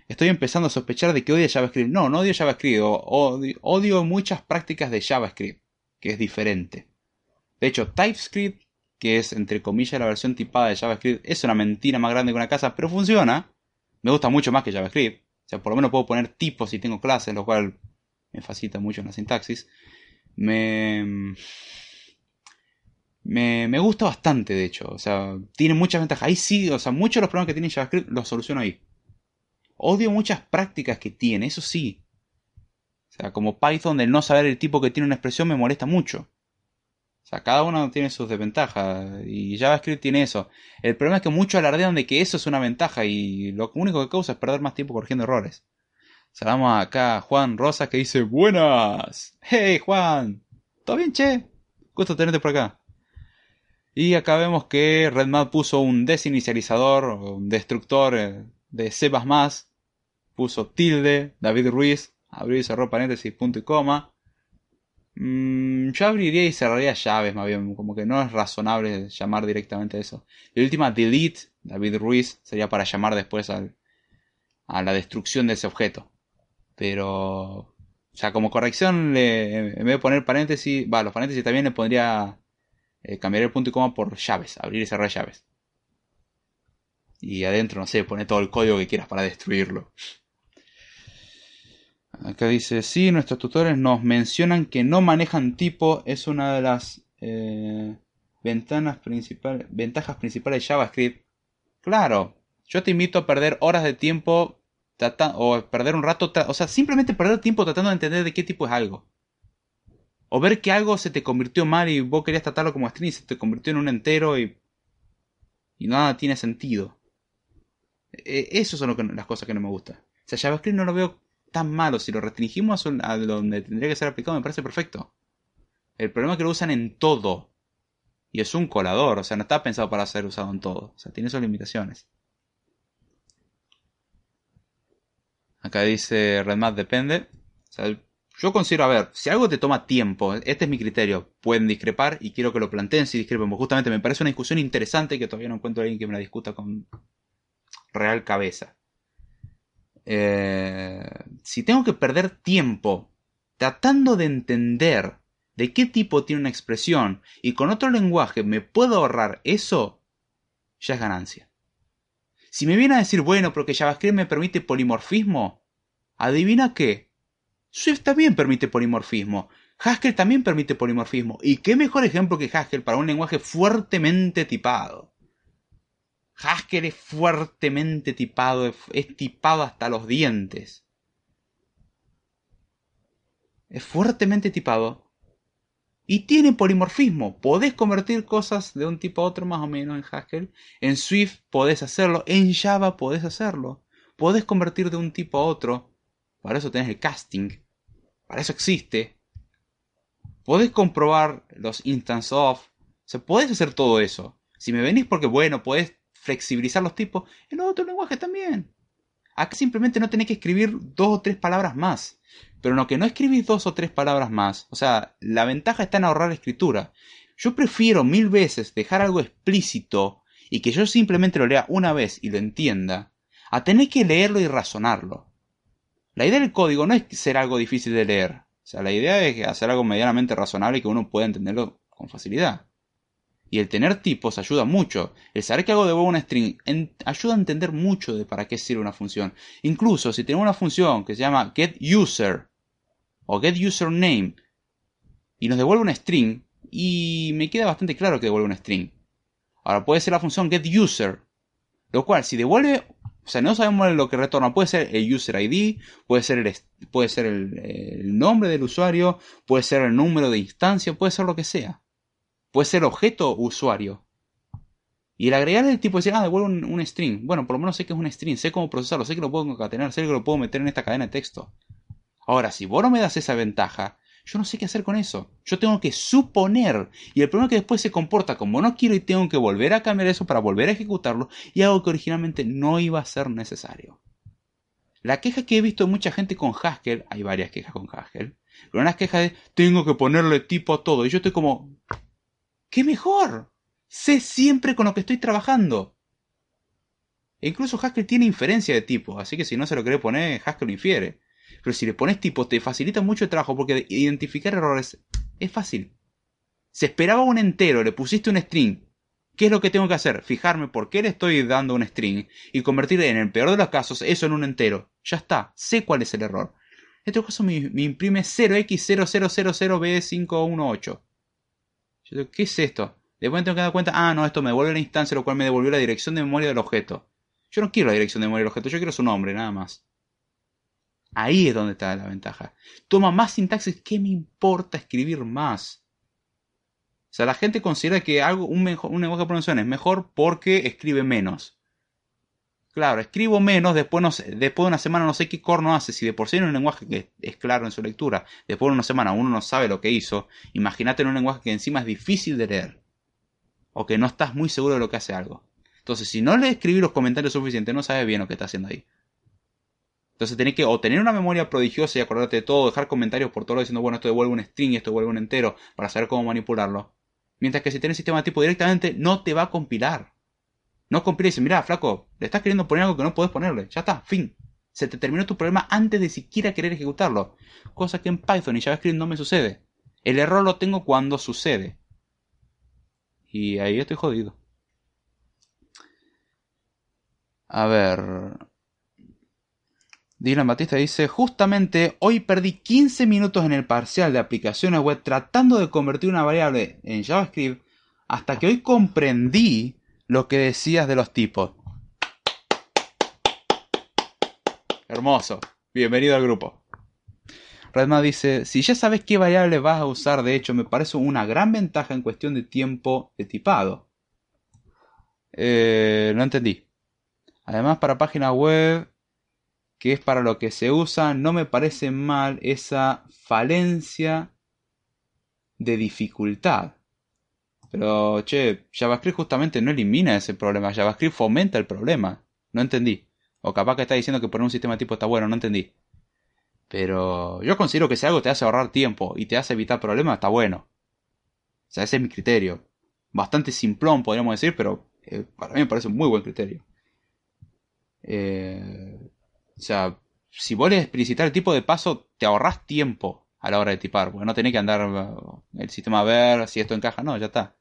Estoy empezando a sospechar de que odia JavaScript. No, no odio JavaScript. odio muchas prácticas de JavaScript, que es diferente. De hecho, TypeScript, que es entre comillas la versión tipada de JavaScript, es una mentira más grande que una casa, pero funciona. Me gusta mucho más que JavaScript. O sea, por lo menos puedo poner tipos si tengo clases, lo cual me facilita mucho en la sintaxis. Me, me, me gusta bastante, de hecho. O sea, tiene muchas ventajas. Ahí sí, o sea, muchos de los problemas que tiene JavaScript los soluciono ahí. Odio muchas prácticas que tiene, eso sí. O sea, como Python, el no saber el tipo que tiene una expresión me molesta mucho. O sea, cada uno tiene sus desventajas y JavaScript tiene eso. El problema es que muchos alardean de que eso es una ventaja y lo único que causa es perder más tiempo corrigiendo errores. Saludamos acá a Juan Rosa que dice buenas. Hey Juan, ¿todo bien che? Gusto tenerte por acá. Y acá vemos que RedMap puso un desinicializador un destructor de C++, puso tilde, David Ruiz, abrió y cerró paréntesis, punto y coma. Mm, yo abriría y cerraría llaves, más bien, como que no es razonable llamar directamente eso. Y la última, delete, David Ruiz, sería para llamar después al, a la destrucción de ese objeto. Pero, o sea, como corrección, le, en vez de poner paréntesis, va, los paréntesis también le pondría, eh, cambiaría el punto y coma por llaves, abrir y cerrar llaves. Y adentro, no sé, pone todo el código que quieras para destruirlo. Acá dice, sí, nuestros tutores nos mencionan que no manejan tipo, es una de las eh, ventanas ventajas principales de JavaScript. Claro, yo te invito a perder horas de tiempo o perder un rato, o sea, simplemente perder tiempo tratando de entender de qué tipo es algo. O ver que algo se te convirtió mal y vos querías tratarlo como string y se te convirtió en un entero y, y nada tiene sentido. Eh, Esas son las cosas que no me gustan. O sea, JavaScript no lo veo tan malo. Si lo restringimos a donde tendría que ser aplicado, me parece perfecto. El problema es que lo usan en todo. Y es un colador, o sea, no está pensado para ser usado en todo. O sea, tiene sus limitaciones. Acá dice Redmat depende. O sea, yo considero, a ver, si algo te toma tiempo, este es mi criterio, pueden discrepar y quiero que lo planteen si discrepen, justamente me parece una discusión interesante que todavía no encuentro a alguien que me la discuta con real cabeza. Eh, si tengo que perder tiempo tratando de entender de qué tipo tiene una expresión y con otro lenguaje me puedo ahorrar eso, ya es ganancia. Si me viene a decir, bueno, porque JavaScript me permite polimorfismo, adivina qué, Swift también permite polimorfismo. Haskell también permite polimorfismo. ¿Y qué mejor ejemplo que Haskell para un lenguaje fuertemente tipado? Haskell es fuertemente tipado, es tipado hasta los dientes. Es fuertemente tipado. Y tiene polimorfismo. Podés convertir cosas de un tipo a otro más o menos en Haskell. En Swift podés hacerlo. En Java podés hacerlo. Podés convertir de un tipo a otro. Para eso tenés el casting. Para eso existe. Podés comprobar los instance of. O sea, podés hacer todo eso. Si me venís porque, bueno, podés flexibilizar los tipos, en otro lenguaje también. Aquí simplemente no tenés que escribir dos o tres palabras más. Pero en lo que no escribís dos o tres palabras más, o sea, la ventaja está en ahorrar escritura. Yo prefiero mil veces dejar algo explícito y que yo simplemente lo lea una vez y lo entienda, a tener que leerlo y razonarlo. La idea del código no es ser algo difícil de leer. O sea, la idea es hacer algo medianamente razonable y que uno pueda entenderlo con facilidad. Y el tener tipos ayuda mucho. El saber que hago de una string ayuda a entender mucho de para qué sirve una función. Incluso si tengo una función que se llama getUser o getUsername y nos devuelve una string y me queda bastante claro que devuelve una string. Ahora puede ser la función getUser, lo cual si devuelve o sea, no sabemos lo que retorna. Puede ser el user ID, puede ser el, puede ser el, nombre del usuario, puede ser el número de instancia, puede ser lo que sea. Puede ser objeto usuario. Y el agregar el tipo decir, ah, devuelve un, string. Bueno, por lo menos sé que es un string, sé cómo procesarlo, sé que lo puedo concatenar, sé que lo puedo meter en esta cadena de texto. Ahora, si vos no me das esa ventaja, yo no sé qué hacer con eso. Yo tengo que suponer. Y el problema es que después se comporta como no quiero y tengo que volver a cambiar eso para volver a ejecutarlo y algo que originalmente no iba a ser necesario. La queja que he visto de mucha gente con Haskell, hay varias quejas con Haskell, pero una queja de tengo que ponerle tipo a todo. Y yo estoy como, ¿qué mejor? Sé siempre con lo que estoy trabajando. E incluso Haskell tiene inferencia de tipo, así que si no se lo quiere poner, Haskell lo infiere. Pero si le pones tipo, te facilita mucho el trabajo porque identificar errores es fácil. Se esperaba un entero, le pusiste un string. ¿Qué es lo que tengo que hacer? Fijarme por qué le estoy dando un string y convertir en el peor de los casos eso en un entero. Ya está, sé cuál es el error. En este caso me, imprime 0x0000b518. Yo digo, ¿qué es esto? Después tengo que dar cuenta, ah, no, esto me devuelve la instancia, lo cual me devolvió la dirección de memoria del objeto. Yo no quiero la dirección de memoria del objeto, yo quiero su nombre, nada más. Ahí es donde está la ventaja. Toma más sintaxis. ¿Qué me importa escribir más? O sea, la gente considera que algo, un, mejor, lenguaje de programación es mejor porque escribe menos. Claro, escribo menos, después, después de una semana no sé qué corno hace. Si de por sí en un lenguaje que es claro en su lectura, después de una semana uno no sabe lo que hizo, imagínate en un lenguaje que encima es difícil de leer. O que no estás muy seguro de lo que hace algo. Entonces, si no le escribí los comentarios suficientes, no sabes bien lo que está haciendo ahí. Entonces tenés que o tener una memoria prodigiosa y acordarte de todo, dejar comentarios por todo diciendo, bueno, esto devuelve un string, esto devuelve un entero, para saber cómo manipularlo. Mientras que si tenés sistema tipo directamente, no te va a compilar. No compila y dice, mira, flaco, le estás queriendo poner algo que no puedes ponerle. Ya está, fin. Se te terminó tu problema antes de siquiera querer ejecutarlo. Cosa que en Python y JavaScript no me sucede. El error lo tengo cuando sucede. Y ahí estoy jodido. A ver. Dylan Batista dice, justamente hoy perdí 15 minutos en el parcial de aplicaciones web tratando de convertir una variable en JavaScript hasta que hoy comprendí lo que decías de los tipos. Hermoso. Bienvenido al grupo. Redma dice, si ya sabes qué variable vas a usar, de hecho me parece una gran ventaja en cuestión de tiempo de tipado. Eh, no entendí. Además, para página web que es para lo que se usa, no me parece mal esa falencia de dificultad. Pero, che, JavaScript justamente no elimina ese problema, JavaScript fomenta el problema. No entendí. O capaz que está diciendo que poner un sistema de tipo está bueno, no entendí. Pero yo considero que si algo te hace ahorrar tiempo y te hace evitar problemas, está bueno. O sea, ese es mi criterio. Bastante simplón, podríamos decir, pero eh, para mí me parece un muy buen criterio. Eh, o sea, si vos le explicitar el tipo de paso, te ahorras tiempo a la hora de tipar, porque no tenés que andar uh, el sistema a ver si esto encaja, no, ya está.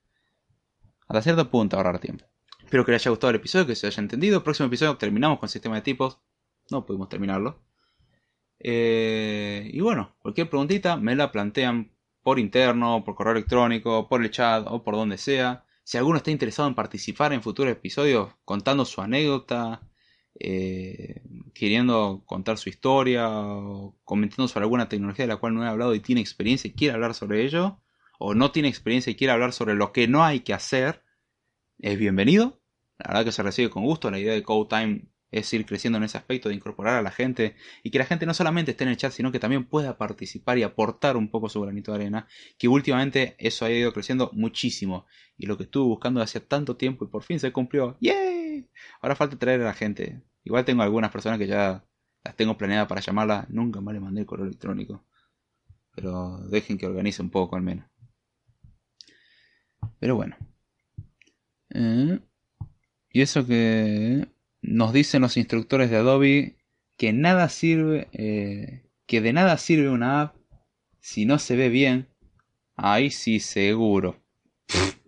Hasta cierto punto ahorrar tiempo. Espero que les haya gustado el episodio, que se haya entendido. Próximo episodio terminamos con sistema de tipos. No pudimos terminarlo. Eh, y bueno, cualquier preguntita me la plantean por interno, por correo electrónico, por el chat o por donde sea. Si alguno está interesado en participar en futuros episodios contando su anécdota, eh, queriendo contar su historia, comentando sobre alguna tecnología de la cual no he hablado y tiene experiencia y quiere hablar sobre ello, o no tiene experiencia y quiere hablar sobre lo que no hay que hacer, es bienvenido. La verdad que se recibe con gusto. La idea de Code Time es ir creciendo en ese aspecto de incorporar a la gente y que la gente no solamente esté en el chat, sino que también pueda participar y aportar un poco su granito de arena, que últimamente eso ha ido creciendo muchísimo y lo que estuve buscando hace tanto tiempo y por fin se cumplió. ¡Yay! Ahora falta traer a la gente. Igual tengo algunas personas que ya las tengo planeadas para llamarlas, nunca más le mandé el correo electrónico. Pero dejen que organice un poco al menos. Pero bueno. Eh, y eso que nos dicen los instructores de Adobe que nada sirve, eh, que de nada sirve una app si no se ve bien. Ahí sí, seguro.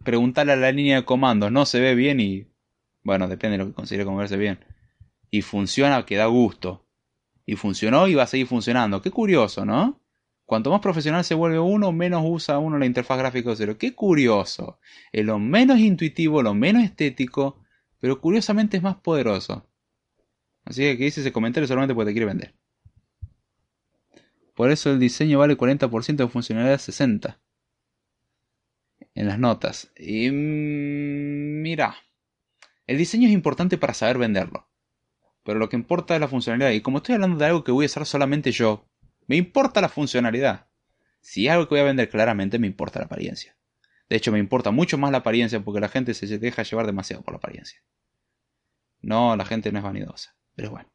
Preguntarle a la línea de comandos, no se ve bien y bueno, depende de lo que considere como verse bien. Y funciona que da gusto. Y funcionó y va a seguir funcionando. Qué curioso, ¿no? Cuanto más profesional se vuelve uno, menos usa uno la interfaz gráfica de cero. Qué curioso. Es lo menos intuitivo, lo menos estético, pero curiosamente es más poderoso. Así que que hice ese comentario solamente porque te quiere vender. Por eso el diseño vale 40% de funcionalidad 60%. En las notas. Y mm, mira, el diseño es importante para saber venderlo. Pero lo que importa es la funcionalidad. Y como estoy hablando de algo que voy a usar solamente yo, me importa la funcionalidad. Si es algo que voy a vender claramente, me importa la apariencia. De hecho, me importa mucho más la apariencia porque la gente se deja llevar demasiado por la apariencia. No, la gente no es vanidosa. Pero bueno.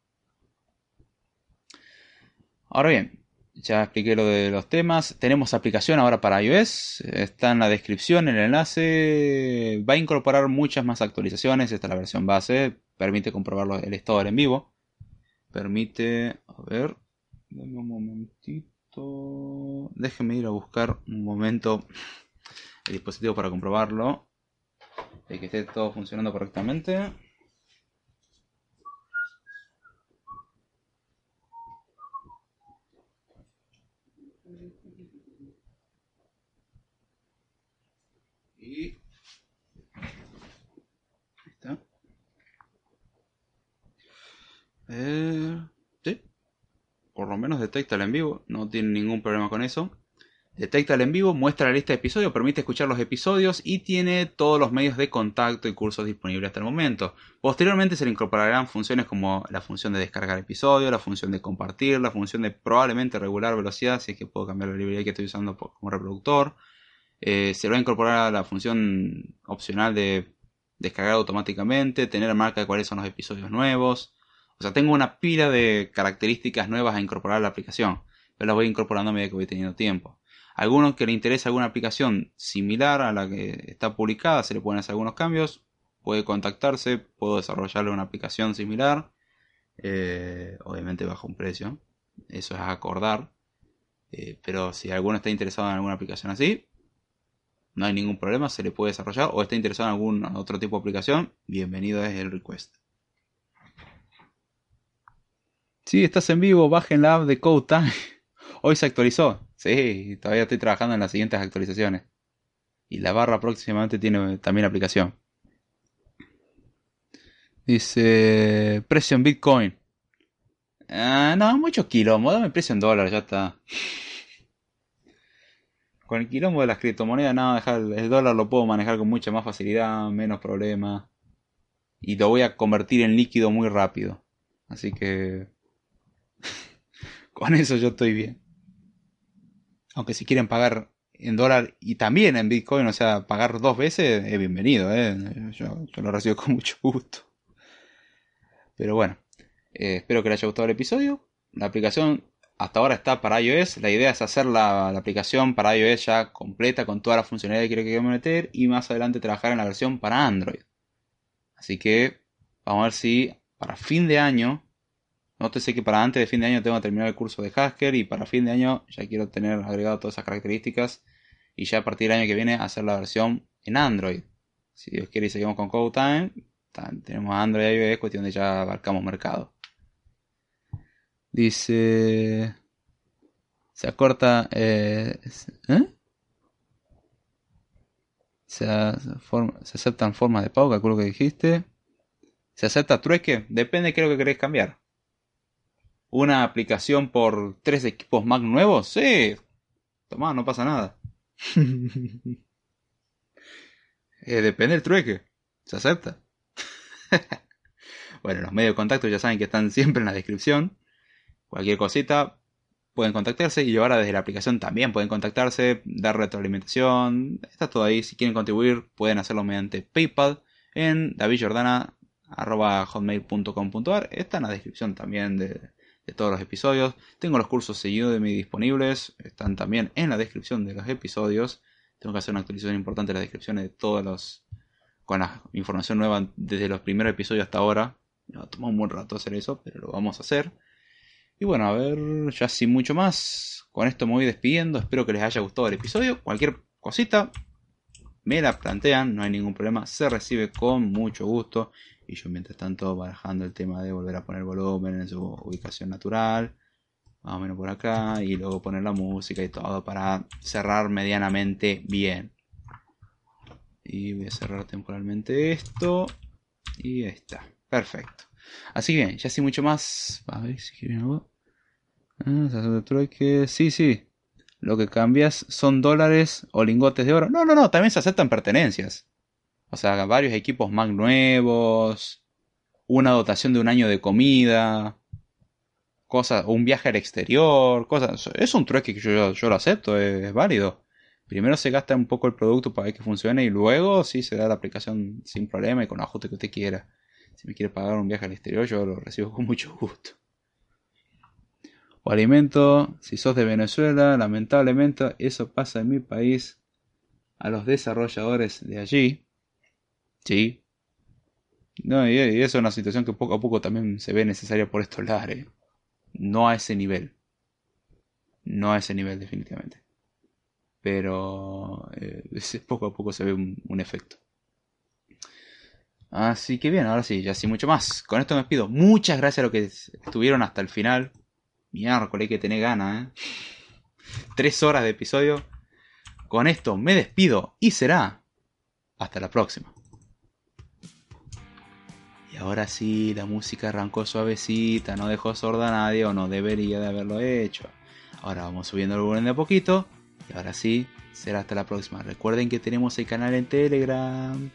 Ahora bien, ya expliqué lo de los temas. Tenemos aplicación ahora para iOS. Está en la descripción, el enlace. Va a incorporar muchas más actualizaciones. Esta es la versión base. Permite comprobarlo el store en vivo. Permite. A ver. Dame un momentito. Déjenme ir a buscar un momento el dispositivo para comprobarlo. De que esté todo funcionando correctamente. Y está. Eh. Por lo menos detecta el en vivo. No tiene ningún problema con eso. Detecta el en vivo, muestra la lista de episodios, permite escuchar los episodios y tiene todos los medios de contacto y cursos disponibles hasta el momento. Posteriormente se le incorporarán funciones como la función de descargar episodios, la función de compartir, la función de probablemente regular velocidad, si es que puedo cambiar la librería que estoy usando como reproductor. Eh, se va a incorporar la función opcional de descargar automáticamente, tener marca de cuáles son los episodios nuevos. O sea, tengo una pila de características nuevas a incorporar a la aplicación, pero las voy incorporando a medida que voy teniendo tiempo. Algunos que le interesa alguna aplicación similar a la que está publicada, se le pueden hacer algunos cambios. Puede contactarse, puedo desarrollarle una aplicación similar. Eh, obviamente bajo un precio. Eso es acordar. Eh, pero si alguno está interesado en alguna aplicación así, no hay ningún problema, se le puede desarrollar. O está interesado en algún otro tipo de aplicación, bienvenido es el request. Si estás en vivo, bajen la app de CodeTime. (laughs) Hoy se actualizó. Sí, todavía estoy trabajando en las siguientes actualizaciones. Y la barra próximamente tiene también aplicación. Dice precio en Bitcoin. Ah, no, mucho quilombo. Dame precio en dólar, ya está. (laughs) Con el quilombo de las criptomonedas, nada, dejar el dólar lo puedo manejar con mucha más facilidad, menos problema. Y lo voy a convertir en líquido muy rápido. Así que... (laughs) con eso yo estoy bien. Aunque si quieren pagar en dólar y también en Bitcoin, o sea, pagar dos veces, es bienvenido, ¿eh? yo, lo recibo con mucho gusto. Pero bueno, Eh, espero que les haya gustado el episodio. La aplicación hasta ahora está para iOS. La idea es hacer la, aplicación para iOS ya completa con todas las funcionalidades que queremos meter y más adelante trabajar en la versión para Android. Así que vamos a ver si para fin de año, nótese que para antes de fin de año tengo que terminar el curso de Hasker y para fin de año ya quiero tener agregado todas esas características y ya a partir del año que viene hacer la versión en Android. Si Dios quiere y seguimos con CodeTime, tenemos Android y iOS, cuestión de ya abarcamos mercado. Dice. Se acorta. Eh, ¿eh? Se, aceptan formas de pago, calculo que dijiste. ¿Se acepta trueque? Depende de qué es lo que queréis cambiar. ¿Una aplicación por tres equipos Mac nuevos? Sí. Tomá, no pasa nada. (laughs) Eh, depende del trueque. Se acepta. (laughs) bueno, los medios de contacto ya saben que están (laughs) siempre en la descripción. Cualquier cosita pueden contactarse y ahora desde la aplicación también pueden contactarse, dar retroalimentación. Está todo ahí. Si quieren contribuir pueden hacerlo mediante PayPal en davidjordana.hotmail.com.ar. Está en la descripción también de, todos los episodios. Tengo los cursos seguidos de mí disponibles. Están también en la descripción de los episodios. Tengo que hacer una actualización importante de las descripciones de todos los con la información nueva desde los primeros episodios hasta ahora. Me toma un buen rato hacer eso, pero lo vamos a hacer. Y bueno, a ver, ya sin mucho más. Con esto me voy despidiendo. Espero que les haya gustado el episodio. Cualquier cosita, me la plantean, no hay ningún problema. Se recibe con mucho gusto. Y yo mientras tanto barajando el tema de volver a poner volumen en su ubicación natural. Más o menos por acá. Y luego poner la música y todo para cerrar medianamente bien. Y voy a cerrar temporalmente esto. Y ahí está. Perfecto. Así que bien, ya sin mucho más. A ver si quieren algo. Ah, sí, sí. Lo que cambias son dólares o lingotes de oro. No, no, no, también se aceptan pertenencias. O sea, varios equipos más nuevos. Una dotación de un año de comida. Cosas, un viaje al exterior. Cosas. Es un trueque que yo, yo lo acepto, es válido primero se gasta un poco el producto para ver que funcione y luego sí se da la aplicación sin problema y con ajuste que usted quiera. Si me quiere pagar un viaje al exterior, yo lo recibo con (laughs) mucho gusto. O alimento, si sos de Venezuela, lamentablemente eso pasa en mi país a los desarrolladores de allí. Sí. No, y, eso es una situación que poco a poco también se ve necesaria por estos lares. No a ese nivel. No a ese nivel, definitivamente pero eh, poco a poco se ve un, efecto. Así que bien, ahora sí, ya sin mucho más. Con esto me despido. Muchas gracias a los que estuvieron hasta el final. Miércoles, hay que tener ganas, ¿eh? Tres horas de episodio. Con esto me despido y será hasta la próxima. Ahora sí, la música arrancó suavecita, no dejó sorda a nadie o no debería de haberlo hecho. Ahora vamos subiendo el volumen de a poquito. Y ahora sí, será hasta la próxima. Recuerden que tenemos el canal en Telegram.